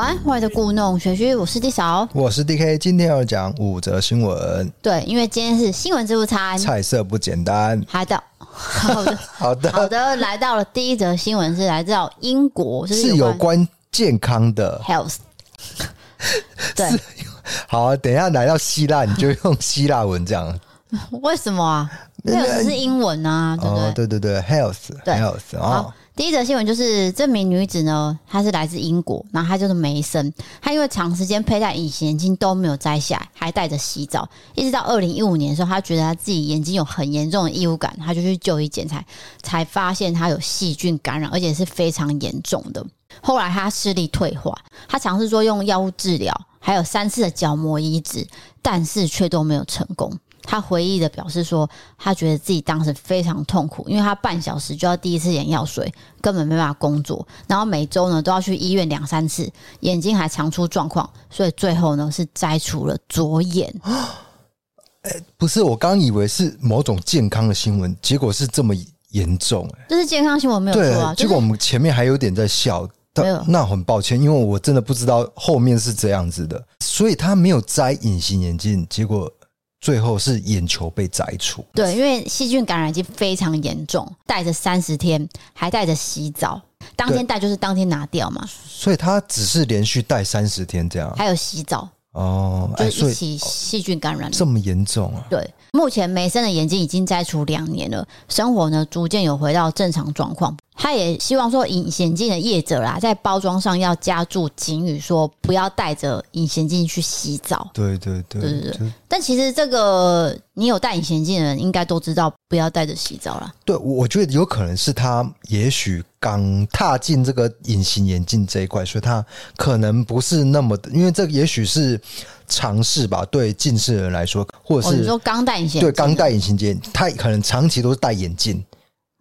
安，欢迎的故弄玄虚，我是 D 嫂，我是 DK，今天要讲五则新闻。对，因为今天是新闻自助餐，菜色不简单。好的，好的，好的，好的，来到了第一则新闻是来自英国，是有，关健康的 health。对，好啊，等一下来到希腊，你就用希腊文这样。为什么啊？health 是英文啊，对不对？哦、对对对，health，对，health 哦。第一则新闻就是这名女子呢，她是来自英国，然后她就是梅森，她因为长时间佩戴隐形眼镜都没有摘下来，还戴着洗澡，一直到二零一五年的时候，她觉得她自己眼睛有很严重的异物感，她就去就医检查，才发现她有细菌感染，而且是非常严重的。后来她视力退化，她尝试说用药物治疗，还有三次的角膜移植，但是却都没有成功。他回忆的表示说，他觉得自己当时非常痛苦，因为他半小时就要滴一次眼药水，根本没办法工作。然后每周呢都要去医院两三次，眼睛还常出状况，所以最后呢是摘除了左眼。欸，不是，我刚以为是某种健康的新闻，结果是这么严重。这是健康新闻没有错啊。结果我们前面还有点在笑，没有，那很抱歉，因为我真的不知道后面是这样子的，所以他没有摘隐形眼镜，结果。最后是眼球被摘除，对，因为细菌感染已经非常严重，戴着三十天，还带着洗澡，当天戴就是当天拿掉嘛，所以他只是连续戴三十天这样，还有洗澡哦，就一起细菌感染这么严重啊？对，目前梅森的眼睛已经摘除两年了，生活呢逐渐有回到正常状况。他也希望说，隐形眼镜的业者啦，在包装上要加注警语，说不要戴着隐形眼镜去洗澡。对对对，对对对。但其实这个，你有戴隐形眼镜的人，应该都知道不要戴着洗澡啦。对，我觉得有可能是他也许刚踏进这个隐形眼镜这一块，所以他可能不是那么的，因为这也许是尝试吧。对近视的人来说，或者是、哦、你说刚戴隐形，对刚戴隐形眼镜，他可能长期都是戴眼镜。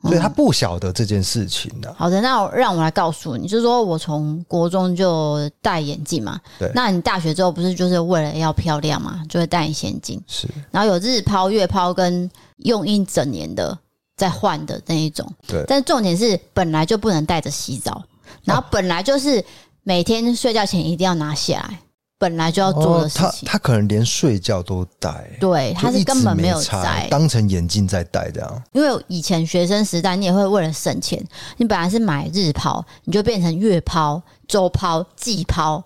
所以他不晓得这件事情的、啊嗯。好的，那我让我来告诉你，就是说我从国中就戴眼镜嘛。对。那你大学之后不是就是为了要漂亮嘛，就会戴隐形眼镜。是。然后有日抛、月抛跟用一整年的再换的那一种。对。但是重点是本来就不能戴着洗澡，然后本来就是每天睡觉前一定要拿下来。本来就要做的事情，哦、他他可能连睡觉都戴，对，他是根本没有摘，当成眼镜在戴这样。因为以前学生时代，你也会为了省钱，你本来是买日抛，你就变成月抛、周抛、季抛，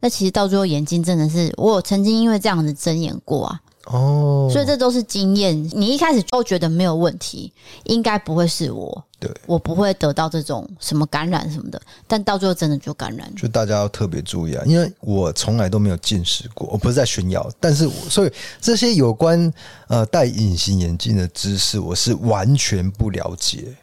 那其实到最后眼睛真的是，我有曾经因为这样子睁眼过啊。哦，所以这都是经验。你一开始都觉得没有问题，应该不会是我，对，我不会得到这种什么感染什么的。但到最后真的就感染，就大家要特别注意啊！因为我从来都没有近视过，我不是在炫耀，但是我所以这些有关呃戴隐形眼镜的知识，我是完全不了解。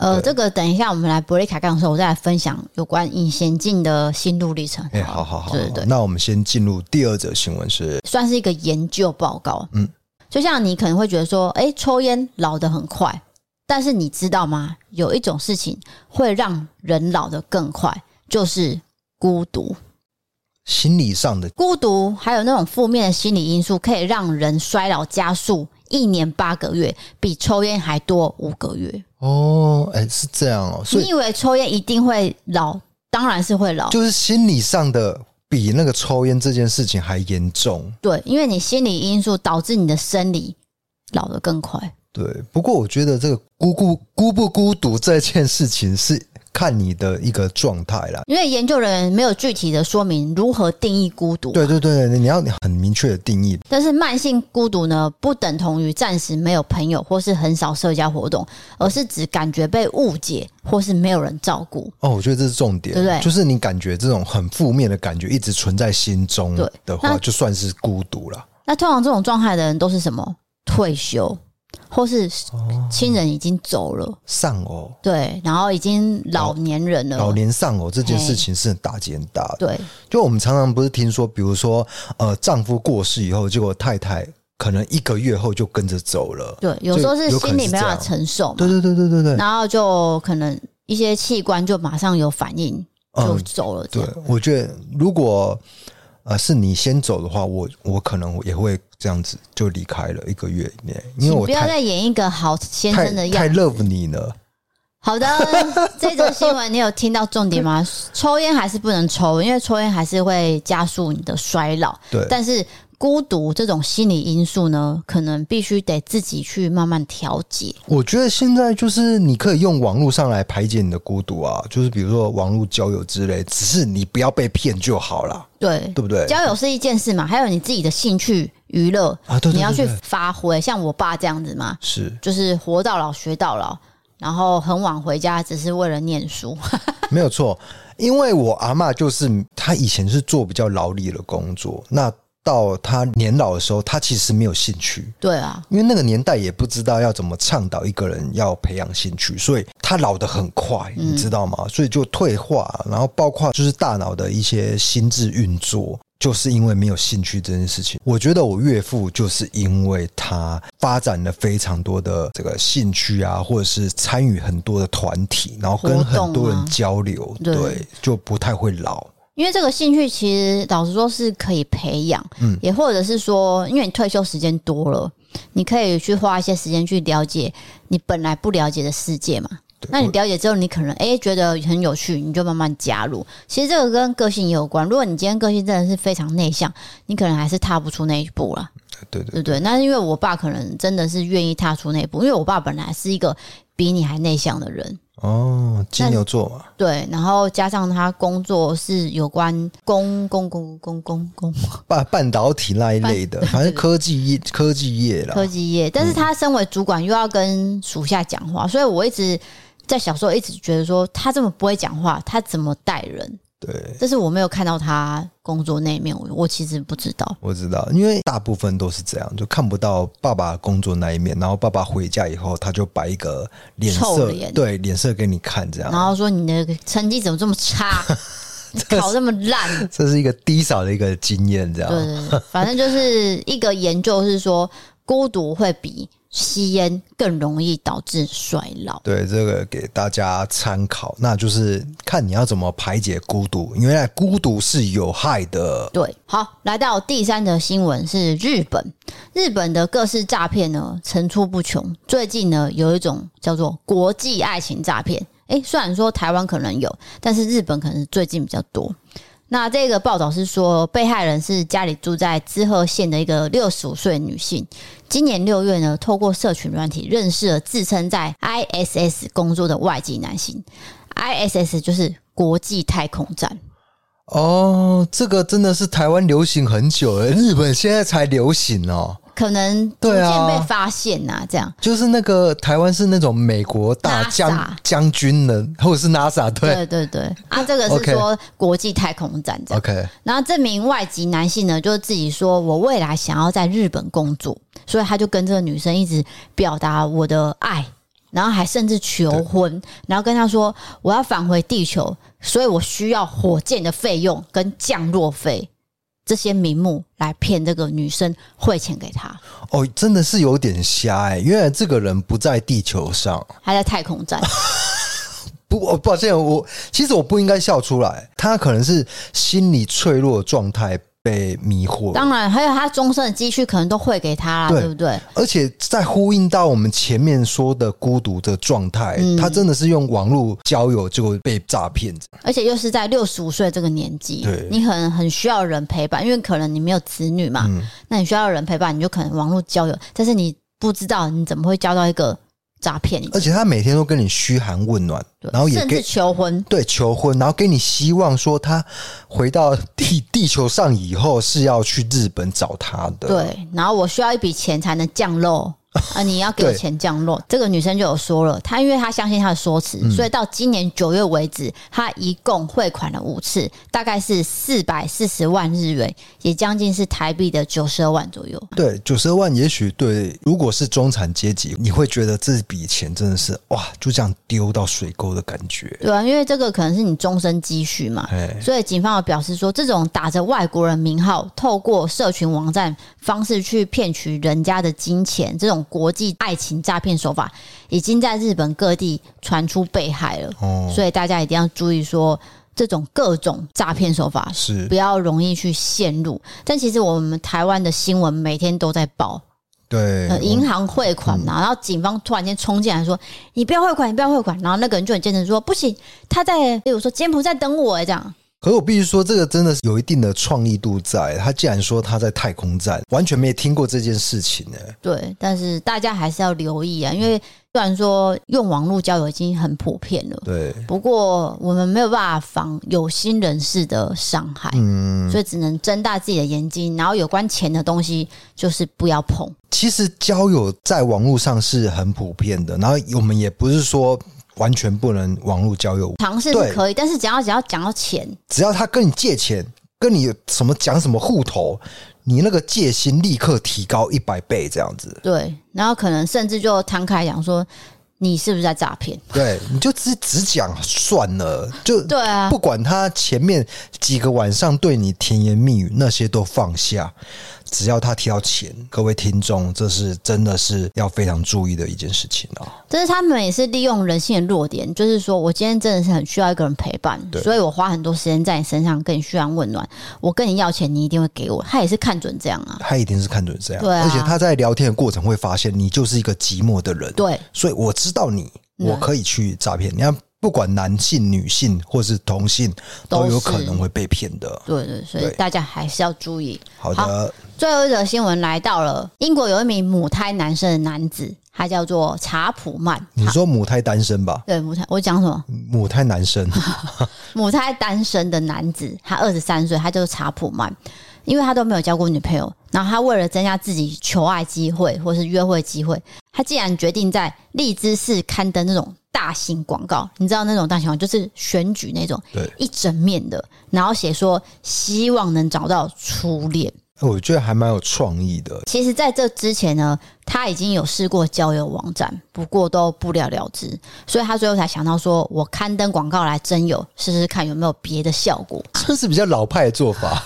呃，这个等一下我们来伯利卡杠的时候，我再来分享有关隐形镜的心路历程。哎，好好好，对对对。那我们先进入第二则新闻，是算是一个研究报告。嗯，就像你可能会觉得说，哎，抽烟老得很快，但是你知道吗？有一种事情会让人老得更快，就是孤独。心理上的孤独，还有那种负面的心理因素，可以让人衰老加速。一年八个月，比抽烟还多五个月哦！哎，是这样哦。所以你以为抽烟一定会老？当然是会老，就是心理上的比那个抽烟这件事情还严重。对，因为你心理因素导致你的生理老得更快。对，不过我觉得这个孤孤孤不孤独这件事情是看你的一个状态啦。因为研究人员没有具体的说明如何定义孤独。对对对，你要很明确的定义。但是慢性孤独呢，不等同于暂时没有朋友或是很少社交活动，而是指感觉被误解或是没有人照顾。哦，我觉得这是重点，对不对？就是你感觉这种很负面的感觉一直存在心中的话，就算是孤独了。那通常这种状态的人都是什么？退休。或是亲人已经走了，丧偶，对，然后已经老年人了，老年丧偶这件事情是很打击很大的。对，就我们常常不是听说，比如说，呃，丈夫过世以后，结果太太可能一个月后就跟着走了。对，有时候是心里没办法承受。对对对对对对。然后就可能一些器官就马上有反应，就走了。对，我觉得如果。啊，是你先走的话，我我可能也会这样子就离开了一个月以内，因为我不要再演一个好先生的样子，太 love 你了。好的，这则新闻你有听到重点吗？抽烟还是不能抽，因为抽烟还是会加速你的衰老。对，但是。孤独这种心理因素呢，可能必须得自己去慢慢调节。我觉得现在就是你可以用网络上来排解你的孤独啊，就是比如说网络交友之类，只是你不要被骗就好了。对，对不对？交友是一件事嘛，还有你自己的兴趣娱乐啊，对，对，对，对，你要去发挥。像我爸这样子嘛，是，就是活到老学到老，然后很晚回家，只是为了念书。没有错，因为我阿嬷就是她以前是做比较劳力的工作，那。到他年老的时候，他其实没有兴趣。对啊，因为那个年代也不知道要怎么倡导一个人要培养兴趣，所以他老得很快，你知道吗？嗯、所以就退化，然后包括就是大脑的一些心智运作，就是因为没有兴趣这件事情。我觉得我岳父就是因为他发展了非常多的这个兴趣啊，或者是参与很多的团体，然后跟很多人交流，对，对，就不太会老。因为这个兴趣其实老实说是可以培养，嗯，也或者是说，因为你退休时间多了，你可以去花一些时间去了解你本来不了解的世界嘛。那你了解之后，你可能诶觉得很有趣，你就慢慢加入。其实这个跟个性也有关。如果你今天个性真的是非常内向，你可能还是踏不出那一步了。对对对对，那因为我爸可能真的是愿意踏出那一步，因为我爸本来是一个比你还内向的人。哦，金牛座嘛，对，然后加上他工作是有关工工工工工工半半导体那一类的，反正科技业科技业啦，科技业。但是他身为主管，又要跟属下讲话，嗯，所以我一直在小时候一直觉得说，他这么不会讲话，他怎么带人？对，但是我没有看到他工作那一面，我我其实不知道。我知道，因为大部分都是这样，就看不到爸爸工作那一面。然后爸爸回家以后，他就摆一个脸色，对，脸色给你看，这样。然后说你的成绩怎么这么差，考这么烂？这是一个低少的一个经验，这样。对对对，反正就是一个研究是说，孤独会比。吸烟更容易导致衰老。对，这个给大家参考，那就是看你要怎么排解孤独，因为孤独是有害的。对，好，来到第三则新闻是日本，日本的各式诈骗呢层出不穷。最近呢有一种叫做国际爱情诈骗，诶，虽然说台湾可能有，但是日本可能是最近比较多。那这个报道是说，被害人是家里住在滋贺县的一个六十五岁女性。今年六月呢，透过社群软体认识了自称在 ISS 工作的外籍男性。ISS 就是国际太空站。哦，这个真的是台湾流行很久了，日本现在才流行哦。可能逐渐被发现呐、啊，这样。就是那个台湾是那种美国大将将军的，或者是 NASA 对。对对对。啊，这个是说国际太空站这样。OK，然后这名外籍男性呢，就自己说我未来想要在日本工作，所以他就跟这个女生一直表达我的爱，然后还甚至求婚，然后跟他说我要返回地球，所以我需要火箭的费用跟降落费。这些名目来骗这个女生汇钱给他哦，真的是有点瞎哎！原来这个人不在地球上，还在太空站。不，抱歉，我其实我不应该笑出来，他可能是心理脆弱的状态。被迷惑，当然还有他终身的积蓄可能都汇给他了，对，不对？而且在呼应到我们前面说的孤独的状态，嗯，他真的是用网络交友就会被诈骗，而且又是在六十五岁这个年纪，对，你很很需要人陪伴，因为可能你没有子女嘛，嗯，那你需要人陪伴，你就可能网络交友，但是你不知道你怎么会交到一个诈骗，而且他每天都跟你嘘寒问暖，然后也给求婚，对求婚，然后给你希望说他回到地地球上以后是要去日本找他的，对，然后我需要一笔钱才能降落。啊！你要给我钱降落，这个女生就有说了，她因为她相信她的说辞，嗯、所以到今年九月为止，她一共汇款了五次，大概是四百四十万日元，也将近是台币的九十二万左右。对，九十二万，也许对，如果是中产阶级，你会觉得这笔钱真的是哇，就这样丢到水沟的感觉。对啊，因为这个可能是你终身积蓄嘛，所以警方有表示说，这种打着外国人名号，透过社群网站方式去骗取人家的金钱，这种。国际爱情诈骗手法已经在日本各地传出被害了，哦，所以大家一定要注意说，这种各种诈骗手法是不要容易去陷入。但其实我们台湾的新闻每天都在报，对，银行汇款呐，然后警方突然间冲进来说：“你不要汇款，你不要汇款。”然后那个人就很坚持说：“不行，他在，比如说柬埔寨等我。”哎，这样。可是我必须说，这个真的是有一定的创意度在。他既然说他在太空站，完全没听过这件事情呢。对，但是大家还是要留意啊，因为虽然说用网络交友已经很普遍了，对，不过我们没有办法防有心人士的伤害，嗯，所以只能睁大自己的眼睛，然后有关钱的东西就是不要碰。其实交友在网络上是很普遍的，然后我们也不是说。完全不能网络交友，尝试是可以，但是只要只要讲到钱，只要他跟你借钱，跟你什么讲什么户头，你那个戒心立刻提高一百倍，这样子。对，然后可能甚至就摊开讲说，你是不是在诈骗？对，你就只只讲算了，就对啊，不管他前面几个晚上对你甜言蜜语，那些都放下。只要他提到钱，各位听众，这是真的是要非常注意的一件事情哦！但是他们也是利用人性的弱点，就是说我今天真的是很需要一个人陪伴，所以我花很多时间在你身上，跟你嘘寒问暖。我跟你要钱，你一定会给我。他也是看准这样啊，他一定是看准这样。对啊，而且他在聊天的过程会发现你就是一个寂寞的人，对，所以我知道你，我可以去诈骗。你看。不管男性、女性或是同性，都有可能会被骗的。对对，所以大家还是要注意。好的好，最后一则新闻来到了英国，有一名母胎男生的男子，他叫做查普曼。你说母胎单身吧？对，母胎。我讲什么？母胎男生。母胎单身的男子，他二十三岁，他就是查普曼。因为他都没有交过女朋友，然后他为了增加自己求爱机会或是约会机会，他竟然决定在荔枝市刊登那种大型广告。你知道那种大型广告就是选举那种，对，一整面的，然后写说希望能找到初恋。我觉得还蛮有创意的。其实，在这之前呢，他已经有试过交友网站，不过都不了了之，所以他最后才想到说，我刊登广告来征友，试试看有没有别的效果。这是比较老派的做法。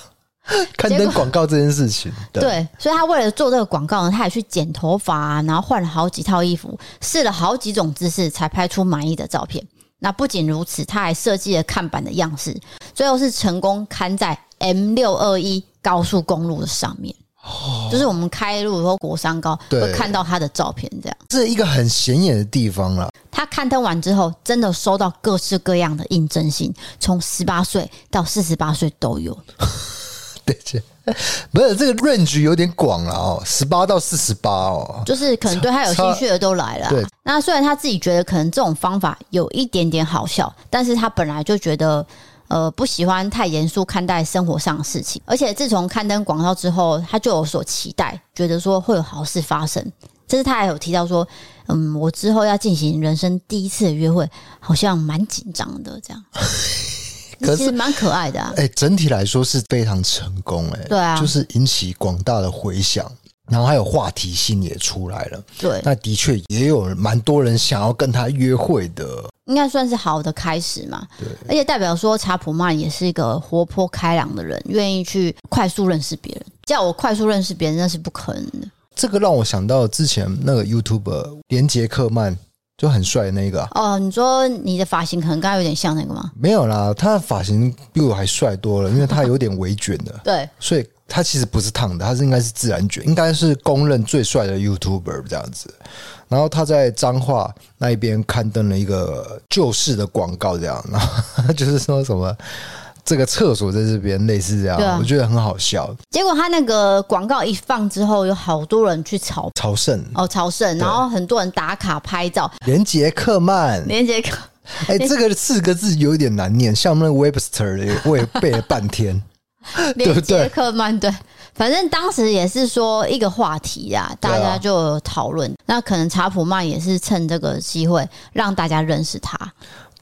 刊登广告这件事情，对，对，所以他为了做这个广告呢，他也去剪头发啊，然后换了好几套衣服，试了好几种姿势，才拍出满意的照片。那不仅如此，他还设计了看板的样式，最后是成功刊在 M 六二一高速公路的上面。哦，就是我们开路以后过山高会看到他的照片，这样是一个很显眼的地方了。他刊登完之后，真的收到各式各样的应征信，从十八岁到四十八岁都有。对，不是这个 range 有点广了哦，十八到四十八哦，就是可能对他有兴趣的都来了。对，那虽然他自己觉得可能这种方法有一点点好笑，但是他本来就觉得呃不喜欢太严肃看待生活上的事情，而且自从刊登广告之后，他就有所期待，觉得说会有好事发生。这是他还有提到说，嗯，我之后要进行人生第一次的约会，好像蛮紧张的这样。可是蛮可爱的啊！哎，整体来说是非常成功哎，对啊，就是引起广大的回响，然后还有话题性也出来了。对，那的确也有蛮多人想要跟他约会的，应该算是好的开始嘛。对，而且代表说查普曼也是一个活泼开朗的人，愿意去快速认识别人。叫我快速认识别人那是不可能的。这个让我想到之前那个 YouTuber 连杰克曼。就很帅的那个、啊、哦，你说你的发型可能刚刚有点像那个吗？没有啦，他的发型比我还帅多了，因为他有点微卷的。对，所以他其实不是烫的，他是应该是自然卷，应该是公认最帅的 YouTuber 这样子。然后他在彰化那一边刊登了一个旧式的广告，这样，然后 就是说什么这个厕所在这边，类似这样，对啊我觉得很好笑。结果他那个广告一放之后，有好多人去朝朝圣哦朝圣，然后很多人打卡拍照。连杰克曼，连杰克，哎、欸，这个四个字有点难念，像那个 Webster 的，我也背了半天。连杰克曼对，反正当时也是说一个话题呀，大家就有讨论。那可能查普曼也是趁这个机会让大家认识他。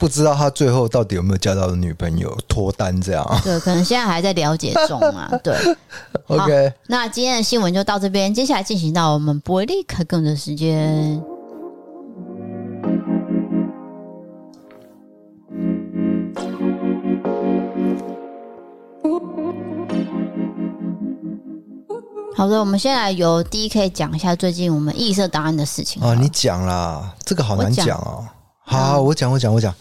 不知道他最后到底有没有交到女朋友脱单这样？对，可能现在还在了解中啊。对，OK。那今天的新闻就到这边，接下来进行到我们不会立刻更的时间。好的，我们先来由 DK 讲一下最近我们异色档案的事情。哦，你讲啦，这个好难讲哦。好，好，我讲，我讲，我讲。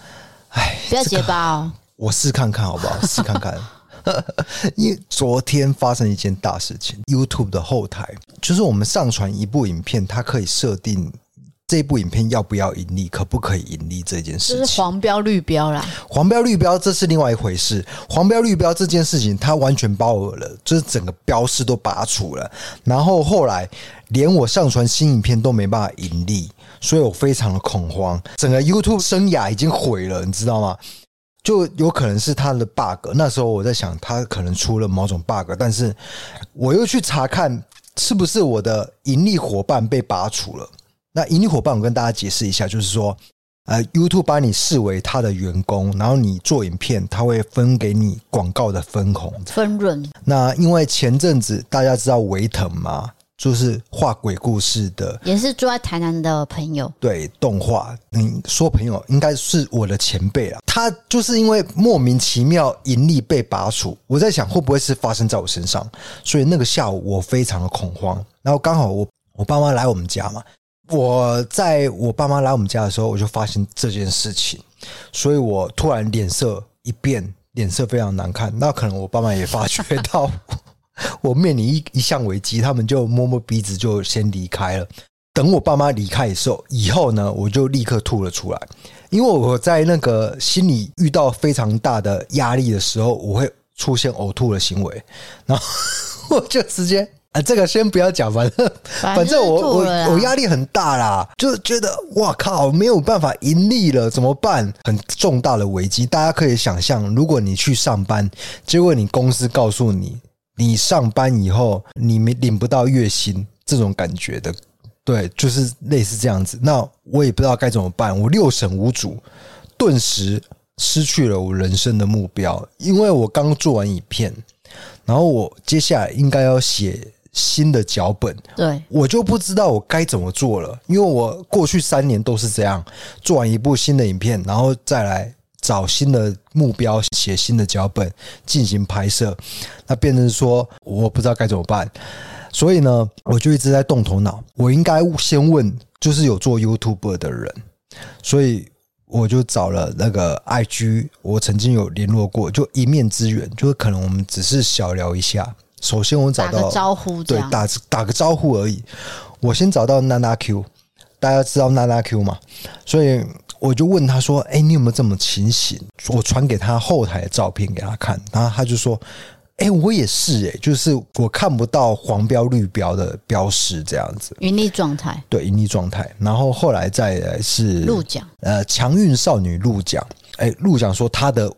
哎，不要结巴哦。我试看看好不好？试看看。因为昨天发生一件大事情，YouTube 的后台就是我们上传一部影片，它可以设定这部影片要不要盈利，可不可以盈利这件事情。就是黄标绿标啦，黄标绿标这是另外一回事。黄标绿标这件事情，它完全包额了，就是整个标示都拔除了。然后后来连我上传新影片都没办法盈利。所以我非常的恐慌，整个 YouTube 生涯已经毁了，你知道吗？就有可能是他的 bug。那时候我在想，他可能出了某种 bug，但是我又去查看是不是我的盈利伙伴被拔除了。那盈利伙伴，我跟大家解释一下，就是说，呃，YouTube 把你视为他的员工，然后你做影片，他会分给你广告的分红、分润。那因为前阵子大家知道维腾吗？就是画鬼故事的，也是住在台南的朋友。对，动画，你说朋友应该是我的前辈啊。他就是因为莫名其妙盈利被拔除，我在想会不会是发生在我身上，所以那个下午我非常的恐慌。然后刚好我我爸妈来我们家嘛，我在我爸妈来我们家的时候，我就发现这件事情，所以我突然脸色一变，脸色非常难看。那可能我爸妈也发觉到。我面临一一项危机，他们就摸摸鼻子就先离开了。等我爸妈离开的时候，以后呢，我就立刻吐了出来，因为我在那个心里遇到非常大的压力的时候，我会出现呕吐的行为，然后 我就直接啊，这个先不要讲，反正反正我我我压力很大啦，就觉得哇靠，没有办法盈利了，怎么办？很重大的危机，大家可以想象，如果你去上班，结果你公司告诉你。你上班以后，你没领不到月薪，这种感觉的，对，就是类似这样子。那我也不知道该怎么办，我六神无主，顿时失去了我人生的目标。因为我刚做完影片，然后我接下来应该要写新的脚本，对，我就不知道我该怎么做了。因为我过去三年都是这样，做完一部新的影片，然后再来。找新的目标，写新的脚本，进行拍摄，那变成说我不知道该怎么办，所以呢，我就一直在动头脑。我应该先问，就是有做 YouTube 的人，所以我就找了那个 IG，我曾经有联络过，就一面之缘，就是可能我们只是小聊一下。首先我找到打个招呼，对，打打个招呼而已。我先找到娜娜 Q，大家知道娜娜 Q 嘛？所以。我就问他说：“哎，你有没有这么情形？”我传给他后台的照片给他看，然后他就说：“哎，我也是哎，就是我看不到黄标绿标的标识这样子，盈利状态，对，盈利状态。然后后来再来是鹿讲，呃，强运少女鹿讲，哎，陆讲说他的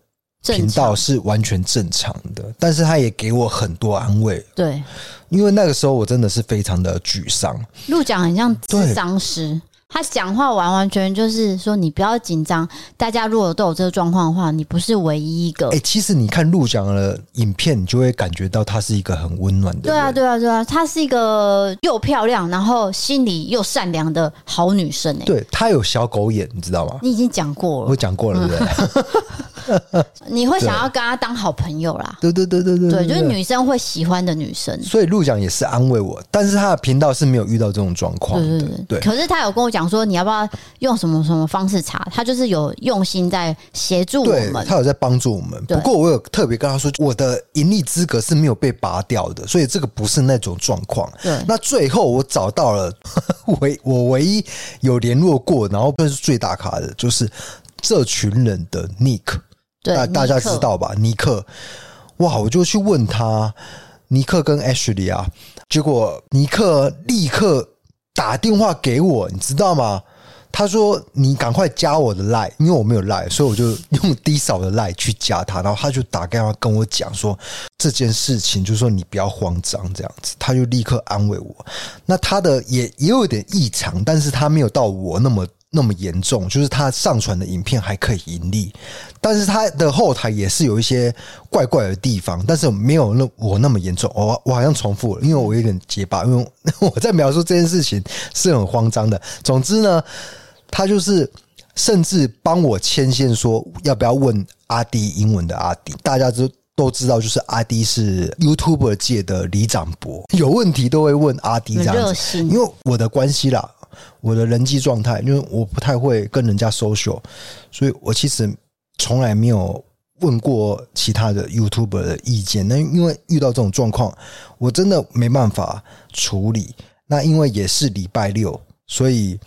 频道是完全正常的，但是他也给我很多安慰，对，因为那个时候我真的是非常的沮丧。鹿讲很像咨商师。”他讲话完完全全就是说，你不要紧张。大家如果都有这个状况的话，你不是唯一一个。哎、欸，其实你看陆讲的影片，你就会感觉到她是一个很温暖的。对啊，对啊，对啊，她是一个又漂亮，然后心里又善良的好女生。哎，对，她有小狗眼，你知道吗？你已经讲过了，我讲过了，对不对？你会想要跟她当好朋友啦？对对对对对，对，就是女生会喜欢的女生。所以陆讲也是安慰我，但是他的频道是没有遇到这种状况的。对对对，对，可是他有跟我讲说，你要不要用什么什么方式查？他就是有用心在协助我们，他有在帮助我们。不过我有特别跟他说，我的盈利资格是没有被拔掉的，所以这个不是那种状况。对，那最后我找到了 唯我唯一有联络过，然后更是最大咖的，就是这群人的 Nick。对大大家知道吧？尼克，哇，我就去问他，尼克跟 Ashley 啊，结果尼克立刻打电话给我，你知道吗？他说：“你赶快加我的 line，因为我没有 line，所以我就用低扫的 line 去加他。然后他就打电话跟我讲说这件事情，就是说你不要慌张这样子。他就立刻安慰我。那他的也也有点异常，但是他没有到我那么那么严重，就是他上传的影片还可以盈利，但是他的后台也是有一些怪怪的地方，但是没有那我那么严重。我我好像重复了，因为我有点结巴，因为我在描述这件事情是很慌张的。总之呢。”他就是甚至帮我牵线，说要不要问阿迪英文的阿迪，大家都都知道，就是阿迪是 YouTuber 界的李长博，有问题都会问阿迪这样子。因为我的关系啦，我的人际状态，因为我不太会跟人家 social，所以我其实从来没有问过其他的 YouTuber 的意见。那因为遇到这种状况，我真的没办法处理。那因为也是礼拜六，所以。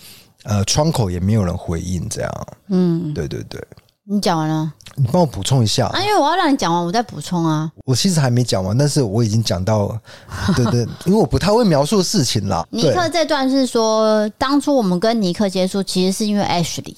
呃，窗口也没有人回应，这样。嗯，对对对。你讲完了？你帮我补充一下啊，因为我要让你讲完，我再补充啊。我其实还没讲完，但是我已经讲到，对对，因为我不太会描述事情啦。尼克这段是说，当初我们跟尼克接触，其实是因为 Ashley。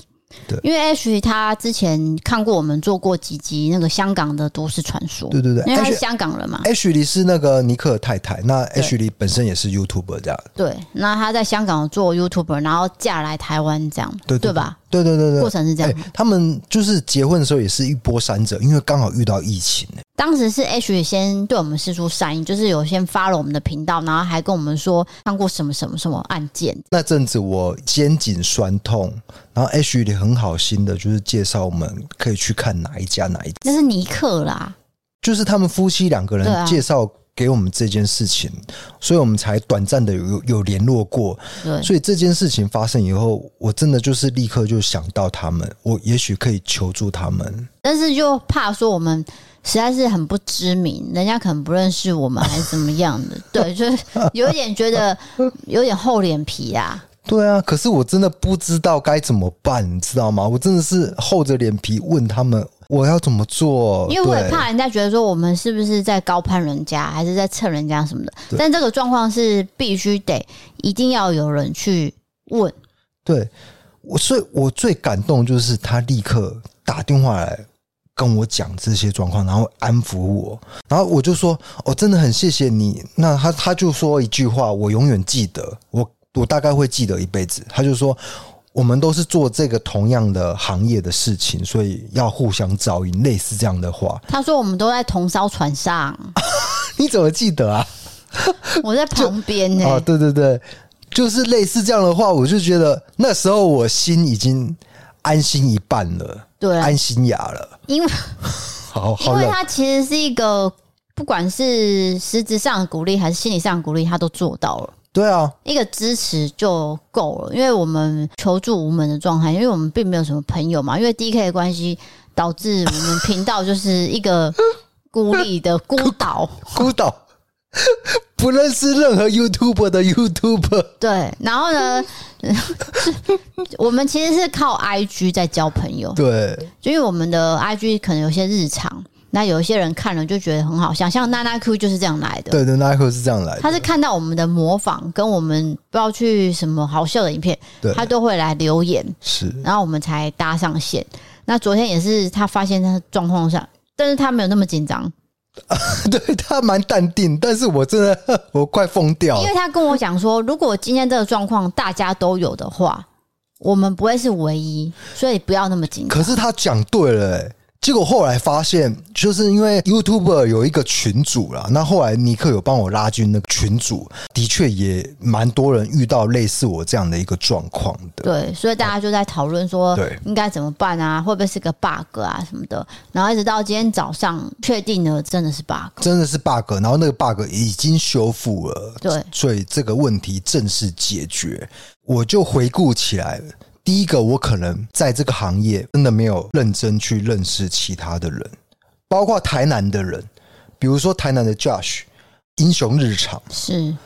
对，因为 Ashley 他之前看过我们做过几集那个香港的都市传说，对对对，因为他是香港人嘛。Ashley 是那个尼克的太太，那 Ashley 本身也是 YouTuber 这样。对，那他在香港做 YouTuber，然后嫁来台湾这样，对对，对吧？对对对对，过程是这样。欸，他们就是结婚的时候也是一波三折，因为刚好遇到疫情。当时是 H 先对我们施出善意，就是有先发了我们的频道，然后还跟我们说看过什么什么什么案件。那阵子我肩颈酸痛，然后 H 也很好心的，就是介绍我们可以去看哪一家哪一家。那是尼克啦，就是他们夫妻两个人介绍。给我们这件事情，所以我们才短暂的有有联络过。对，所以这件事情发生以后，我真的就是立刻就想到他们，我也许可以求助他们。但是就怕说我们实在是很不知名，人家可能不认识我们，还是怎么样的？对，就是有点觉得有点厚脸皮啊。对啊，可是我真的不知道该怎么办，你知道吗？我真的是厚着脸皮问他们。我要怎么做？因为我也怕人家觉得说我们是不是在高攀人家，还是在蹭人家什么的。但这个状况是必须得一定要有人去问。对，我所以，我最感动就是他立刻打电话来跟我讲这些状况，然后安抚我，然后我就说：“哦真的很谢谢你。”那他他就说一句话，我永远记得，我我大概会记得一辈子。他就说。我们都是做这个同样的行业的事情，所以要互相照应，类似这样的话。他说：“我们都在同艘船上。”你怎么记得啊？我在旁边呢、欸。哦，对对对，就是类似这样的话，我就觉得那时候我心已经安心一半了，对，安心哑了。因为，好，好，因为他其实是一个，不管是实质上的鼓励还是心理上的鼓励，他都做到了。对啊，一个支持就够了，因为我们求助无门的状态，因为我们并没有什么朋友嘛。因为 DK 的关系，导致我们频道就是一个 孤立的孤岛，孤岛不认识任何 YouTuber 的 YouTuber。对，然后呢，我们其实是靠 IG 在交朋友。对，就因为我们的 IG 可能有些日常。那有一些人看了就觉得很好笑，像娜娜 Q 就是这样来的。对对，娜娜 Q 是这样来的。他是看到我们的模仿，跟我们不知道去什么好笑的影片，他都会来留言。是，然后我们才搭上线。那昨天也是他发现他状况下，但是他没有那么紧张。对，他蛮淡定，但是我真的我快疯掉了。因为他跟我讲说，如果今天这个状况大家都有的话，我们不会是唯一，所以不要那么紧张。可是他讲对了，欸，结果后来发现，就是因为 YouTuber 有一个群组啦，那后来尼克有帮我拉进那个群组，的确也蛮多人遇到类似我这样的一个状况的。对，所以大家就在讨论说，对，应该怎么办啊？会不会是个 bug 啊什么的？然后一直到今天早上，确定了真的是 bug，真的是 bug，然后那个 bug 已经修复了。对，所以这个问题正式解决。我就回顾起来了。第一个，我可能在这个行业真的没有认真去认识其他的人，包括台南的人，比如说台南的 Josh、英雄日常是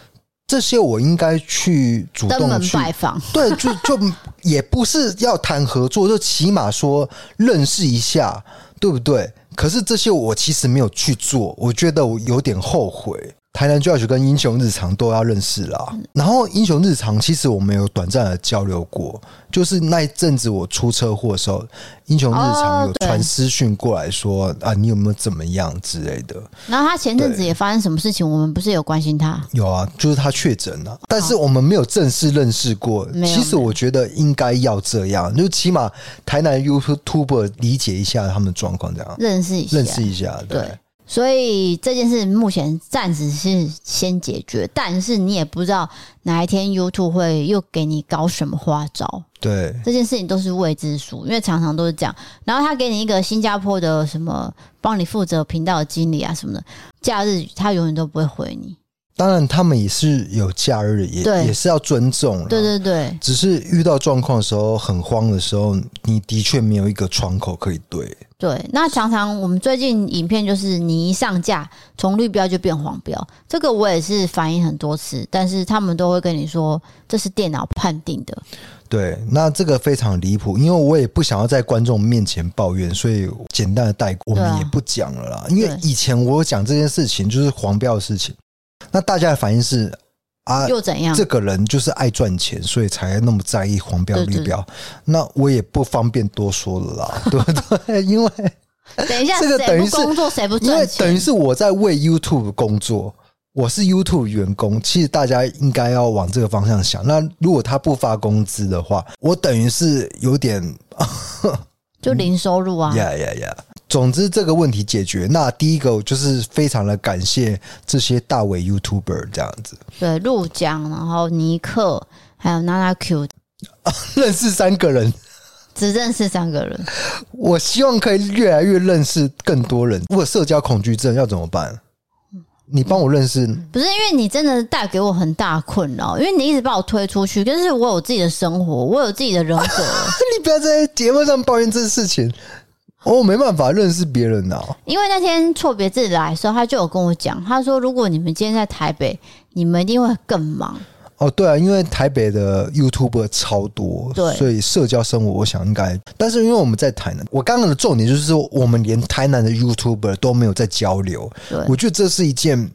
这些，我应该去主动去拜访。对，就就也不是要谈合作，就起码说认识一下。对不对？可是这些我其实没有去做，我觉得我有点后悔。台南 Judge 跟英雄日常都要认识啦，嗯、然后英雄日常其实我们有短暂的交流过，就是那一阵子我出车祸的时候，英雄日常有传私讯过来说、哦、啊，你有没有怎么样之类的。然后他前阵子也发生什么事情，我们不是有关心他？有啊，就是他确诊了，但是我们没有正式认识过。其实我觉得应该要这样，就起码台南 YouTuber 理解一下他们的状况，这样认识一下，认识一下，对。对所以这件事目前暂时是先解决，但是你也不知道哪一天 YouTube 会又给你搞什么花招。对，这件事情都是未知数，因为常常都是这样。然后他给你一个新加坡的什么帮你负责频道的经理啊什么的，假日他永远都不会回你。当然，他们也是有假日，也对也是要尊重。对对对，只是遇到状况的时候，很慌的时候，你的确没有一个窗口可以对。对，那常常我们最近影片就是你一上架，从绿标就变黄标，这个我也是反映很多次，但是他们都会跟你说这是电脑判定的。对，那这个非常离谱，因为我也不想要在观众面前抱怨，所以简单的带过，我们也不讲了啦。因为以前我讲这件事情就是黄标的事情。那大家的反应是啊，又怎样？这个人就是爱赚钱，所以才那么在意黄标绿标。那我也不方便多说了啦，对不对？因为等一下，这个等于是工作谁不？因为等于是我在为 YouTube 工作，我是 YouTube 员工。其实大家应该要往这个方向想。那如果他不发工资的话，我等于是有点 就零收入啊。呀呀呀！总之这个问题解决，那第一个就是非常的感谢这些大伟 YouTuber 这样子。对，陆江，然后尼克，还有娜娜 Q，认识三个人，只认识三个人。我希望可以越来越认识更多人。如果社交恐惧症要怎么办？你帮我认识？不是因为你真的带给我很大困扰，因为你一直把我推出去，但是我有自己的生活，我有自己的人格。你不要在节目上抱怨这事情。我、哦、没办法认识别人呐、啊，因为那天错别字来的时候，他就有跟我讲，他说如果你们今天在台北，你们一定会更忙。哦，对啊，因为台北的 YouTuber 超多，对，所以社交生活我想应该，但是因为我们在台南，我刚刚的重点就是说，我们连台南的 YouTuber 都没有在交流，对，我觉得这是一件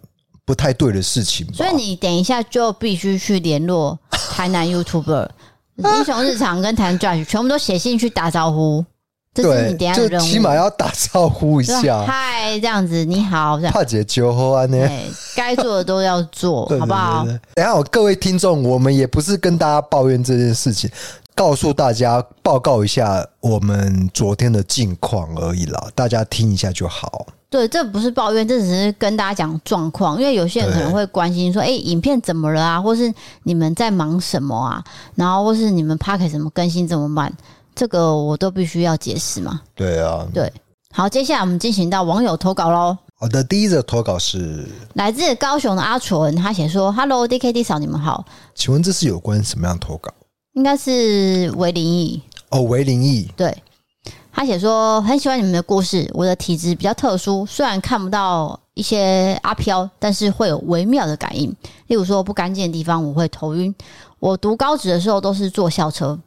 不太对的事情。所以你等一下就必须去联络 台南 YouTuber，英雄日常跟台南 Judge 全部都写信去打招呼。对，就起码要打招呼一下，嗨，这样子，你好，帕姐酒后安呢？该做的都要做，好不好？等下，各位听众，我们也不是跟大家抱怨这件事情，告诉大家报告一下我们昨天的近况而已啦，大家听一下就好。对，这不是抱怨，这只是跟大家讲状况，因为有些人可能会关心说，哎，影片怎么了啊？或是你们在忙什么啊？然后或是你们 Podcast 怎么更新这么慢？这个我都必须要解释嘛？对啊，对。好，接下来我们进行到网友投稿喽。好的，第一则投稿是来自高雄的阿纯，他写说：“Hello，DKD 嫂，你们好，请问这是有关什么样的投稿？应该是为灵异哦，为灵异。对，他写说很喜欢你们的故事。我的体质比较特殊，虽然看不到一些阿飘，但是会有微妙的感应。例如说不干净的地方，我会头晕。我读高职的时候都是坐校车。”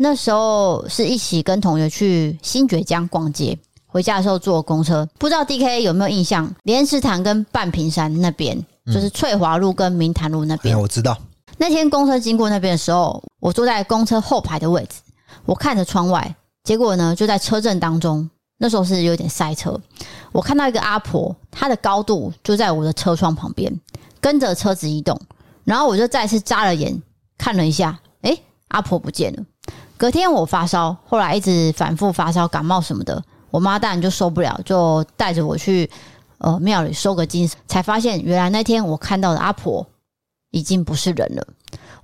那时候是一起跟同学去新堀江逛街，回家的时候坐公车，不知道 DK 有没有印象？莲池潭跟半屏山那边，就是翠华路跟明潭路那边。嗯，我知道。那天公车经过那边的时候，我坐在公车后排的位置，我看着窗外，结果呢就在车阵当中，那时候是有点塞车，我看到一个阿婆，她的高度就在我的车窗旁边，跟着车子移动，然后我就再次眨了眼，看了一下，诶，阿婆不见了。隔天我发烧，后来一直反复发烧、感冒什么的，我妈当然就受不了，就带着我去呃庙里收个金，才发现原来那天我看到的阿婆已经不是人了。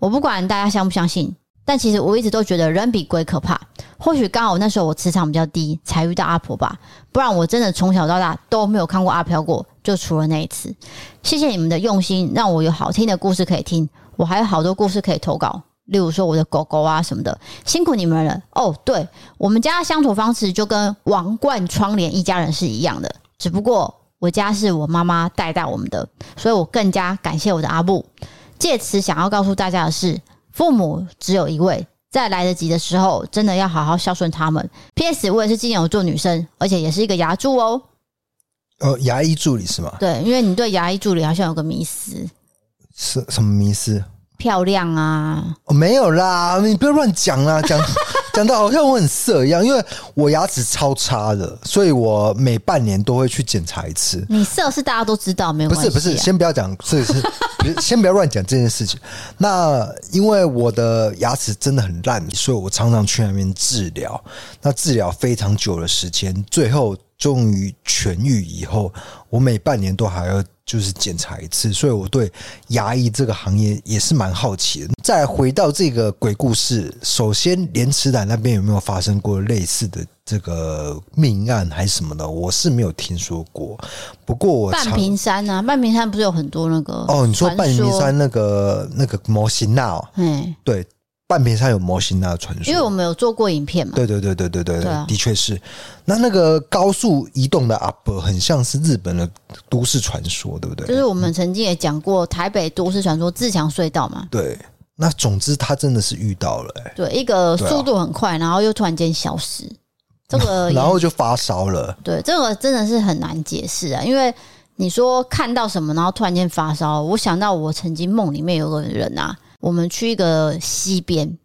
我不管大家相不相信，但其实我一直都觉得人比鬼可怕。或许刚好那时候我磁场比较低，才遇到阿婆吧，不然我真的从小到大都没有看过阿飘过，就除了那一次。谢谢你们的用心，让我有好听的故事可以听，我还有好多故事可以投稿。例如说我的狗狗啊什么的，辛苦你们了哦。对，我们家的相处方式就跟王冠窗帘一家人是一样的，只不过我家是我妈妈带大我们的，所以我更加感谢我的阿布。借此想要告诉大家的是，父母只有一位，在来得及的时候，真的要好好孝顺他们。P.S. 我也是金牛座女生，而且也是一个牙助哦。呃，牙医助理是吗？对，因为你对牙医助理好像有个迷思，是什么迷思？漂亮啊？哦，没有啦，你不要乱讲啦，讲 讲的好像我很色一样。因为我牙齿超差的，所以我每半年都会去检查一次。你色是大家都知道，没有。不是不是，先不要讲，是 是，先不要乱讲这件事情。那因为我的牙齿真的很烂，所以我常常去那边治疗。那治疗非常久的时间，最后。终于痊愈以后，我每半年都还要就是检查一次，所以我对牙医这个行业也是蛮好奇的。再回到这个鬼故事，首先莲池潭那边有没有发生过类似的这个命案还是什么的？我是没有听说过。不过我半屏山啊，半屏山不是有很多那个哦？你说半屏山那个那个模型啊？嗯，对。半屏山有模型的传说，因为我们有做过影片嘛。对对对对对对，对啊、的确是。那那个高速移动的阿伯，很像是日本的都市传说，对不对？就是我们曾经也讲过台北都市传说自强隧道嘛。对，那总之他真的是遇到了、欸，对，一个速度很快，然后又突然间消失，这个 然后就发烧了。对，这个真的是很难解释啊，因为你说看到什么，然后突然间发烧，我想到我曾经梦里面有个人啊。我们去一个溪边，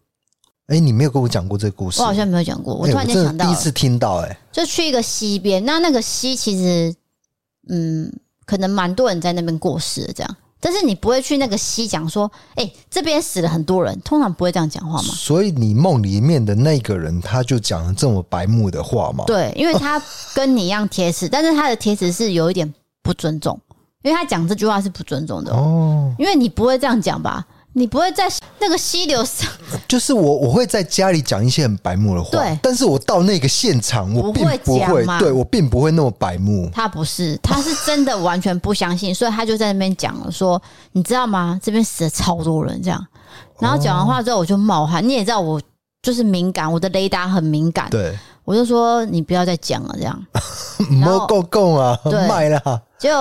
哎，你没有跟我讲过这个故事，我好像没有讲过。我突然间想到，第一次听到，哎，就去一个溪边，那那个溪其实，嗯，可能蛮多人在那边过世的，这样。但是你不会去那个溪讲说，哎，这边死了很多人，通常不会这样讲话嘛。所以你梦里面的那个人，他就讲了这么白目的话嘛？对，因为他跟你一样贴齿，但是他的贴齿是有一点不尊重，因为他讲这句话是不尊重的哦，因为你不会这样讲吧？你不会在那个溪流上，就是我我会在家里讲一些很白目的话，对，但是我到那个现场，我并不会，对我并不会那么白目。他不是，他是真的完全不相信，所以他就在那边讲了，说你知道吗？这边死了超多人，这样。然后讲完话之后，我就冒汗。你也知道，我就是敏感，我的雷达很敏感。对，我就说你不要再讲了，这样。没够够啊，卖了。就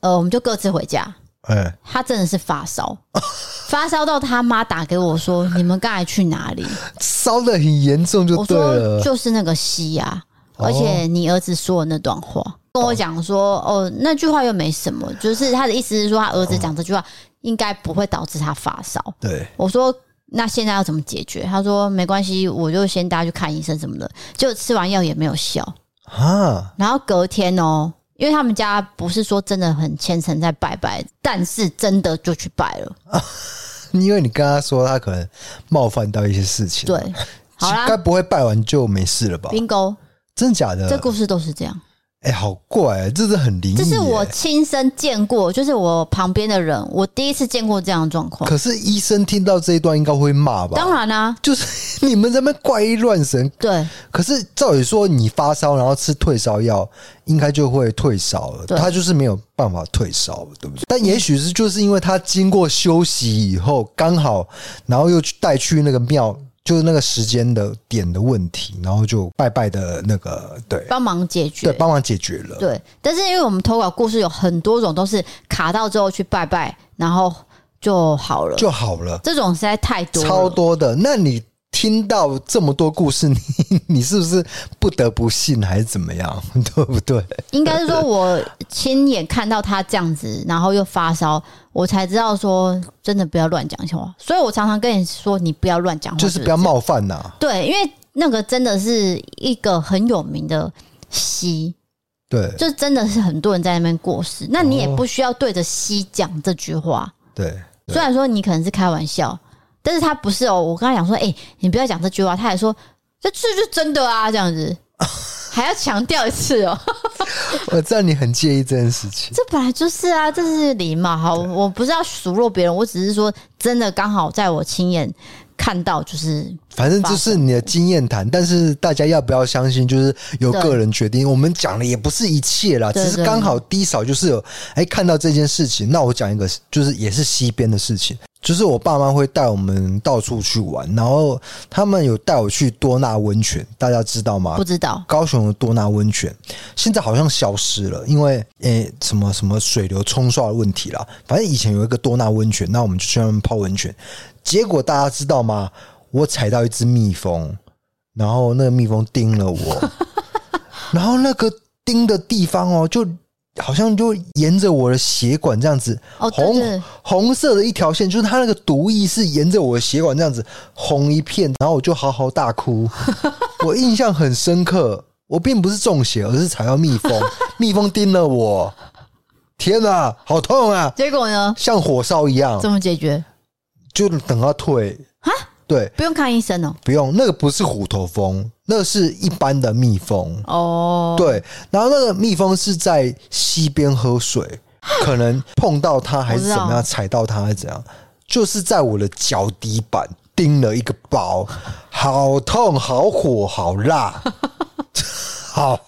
呃，我们就各自回家。哎，他真的是发烧，发烧到他妈打给我说：“你们刚才去哪里？”烧的很严重，就对了。我说就是那个溪呀，而且你儿子说的那段话，跟我讲说：“哦，那句话又没什么，就是他的意思是说，他儿子讲这句话应该不会导致他发烧。”对，我说：“那现在要怎么解决？”他说：“没关系，我就先带他去看医生什么的。”就吃完药也没有效啊。然后隔天哦。因为他们家不是说真的很虔诚在拜拜，但是真的就去拜了。啊、因为你跟他说他可能冒犯到一些事情，对，好啦，该不会拜完就没事了吧？Bingo，真的假的？这故事都是这样。哎、欸，好怪、欸，这是很灵异。这是我亲身见过，就是我旁边的人，我第一次见过这样的状况。可是医生听到这一段应该会骂吧？当然啦、啊，就是你们这边怪异乱神。对。可是照理说，你发烧然后吃退烧药，应该就会退烧了。他就是没有办法退烧，对不对？但也许是就是因为他经过休息以后，刚好然后又去带去那个庙。就是那个时间的点的问题，然后就拜拜的那个对，帮忙解决，对，帮忙解决了。对，但是因为我们投稿故事有很多种，都是卡到之后去拜拜，然后就好了，就好了。这种实在太多，超多的。那你听到这么多故事，你 你是不是不得不信，还是怎么样？对不对？应该是说我亲眼看到他这样子，然后又发烧。我才知道说，真的不要乱讲话，所以我常常跟你说，你不要乱讲话，就是不要冒犯呐。对，因为那个真的是一个很有名的溪，对，就真的是很多人在那边过世，那你也不需要对着溪讲这句话。对，虽然说你可能是开玩笑，但是他不是哦。我跟他讲说，哎，你不要讲这句话，他还说这这就真的啊，这样子。还要强调一次哦！我知道你很介意这件事情。这本来就是啊，这是礼貌。好，我不是要数落别人，我只是说真的，刚好在我亲眼看到，就是反正这是你的经验谈。但是大家要不要相信，就是由个人决定。我们讲的也不是一切啦，只是刚好低少就是有哎看到这件事情。那我讲一个，就是也是西边的事情。就是我爸妈会带我们到处去玩，然后他们有带我去多纳温泉，大家知道吗？不知道。高雄的多纳温泉现在好像消失了，因为诶、欸、什么什么水流冲刷的问题啦。反正以前有一个多纳温泉，那我们就去那边泡温泉。结果大家知道吗？我踩到一只蜜蜂，然后那个蜜蜂叮了我，然后那个叮的地方哦，就好像就沿着我的血管这样子，哦，对对对，红红色的一条线，就是它那个毒液是沿着我的血管这样子红一片，然后我就嚎嚎大哭，我印象很深刻。我并不是中邪，而是踩到蜜蜂，蜜蜂叮了我，天哪，好痛啊！结果呢？像火烧一样。怎么解决？就等它退。哈？对，不用看医生哦。不用，那个不是虎头蜂，那是一般的蜜蜂。哦。对，然后那个蜜蜂是在溪边喝水，可能碰到它还是怎么样，踩到它还是怎样，就是在我的脚底板叮了一个包，好痛，好火，好辣。好，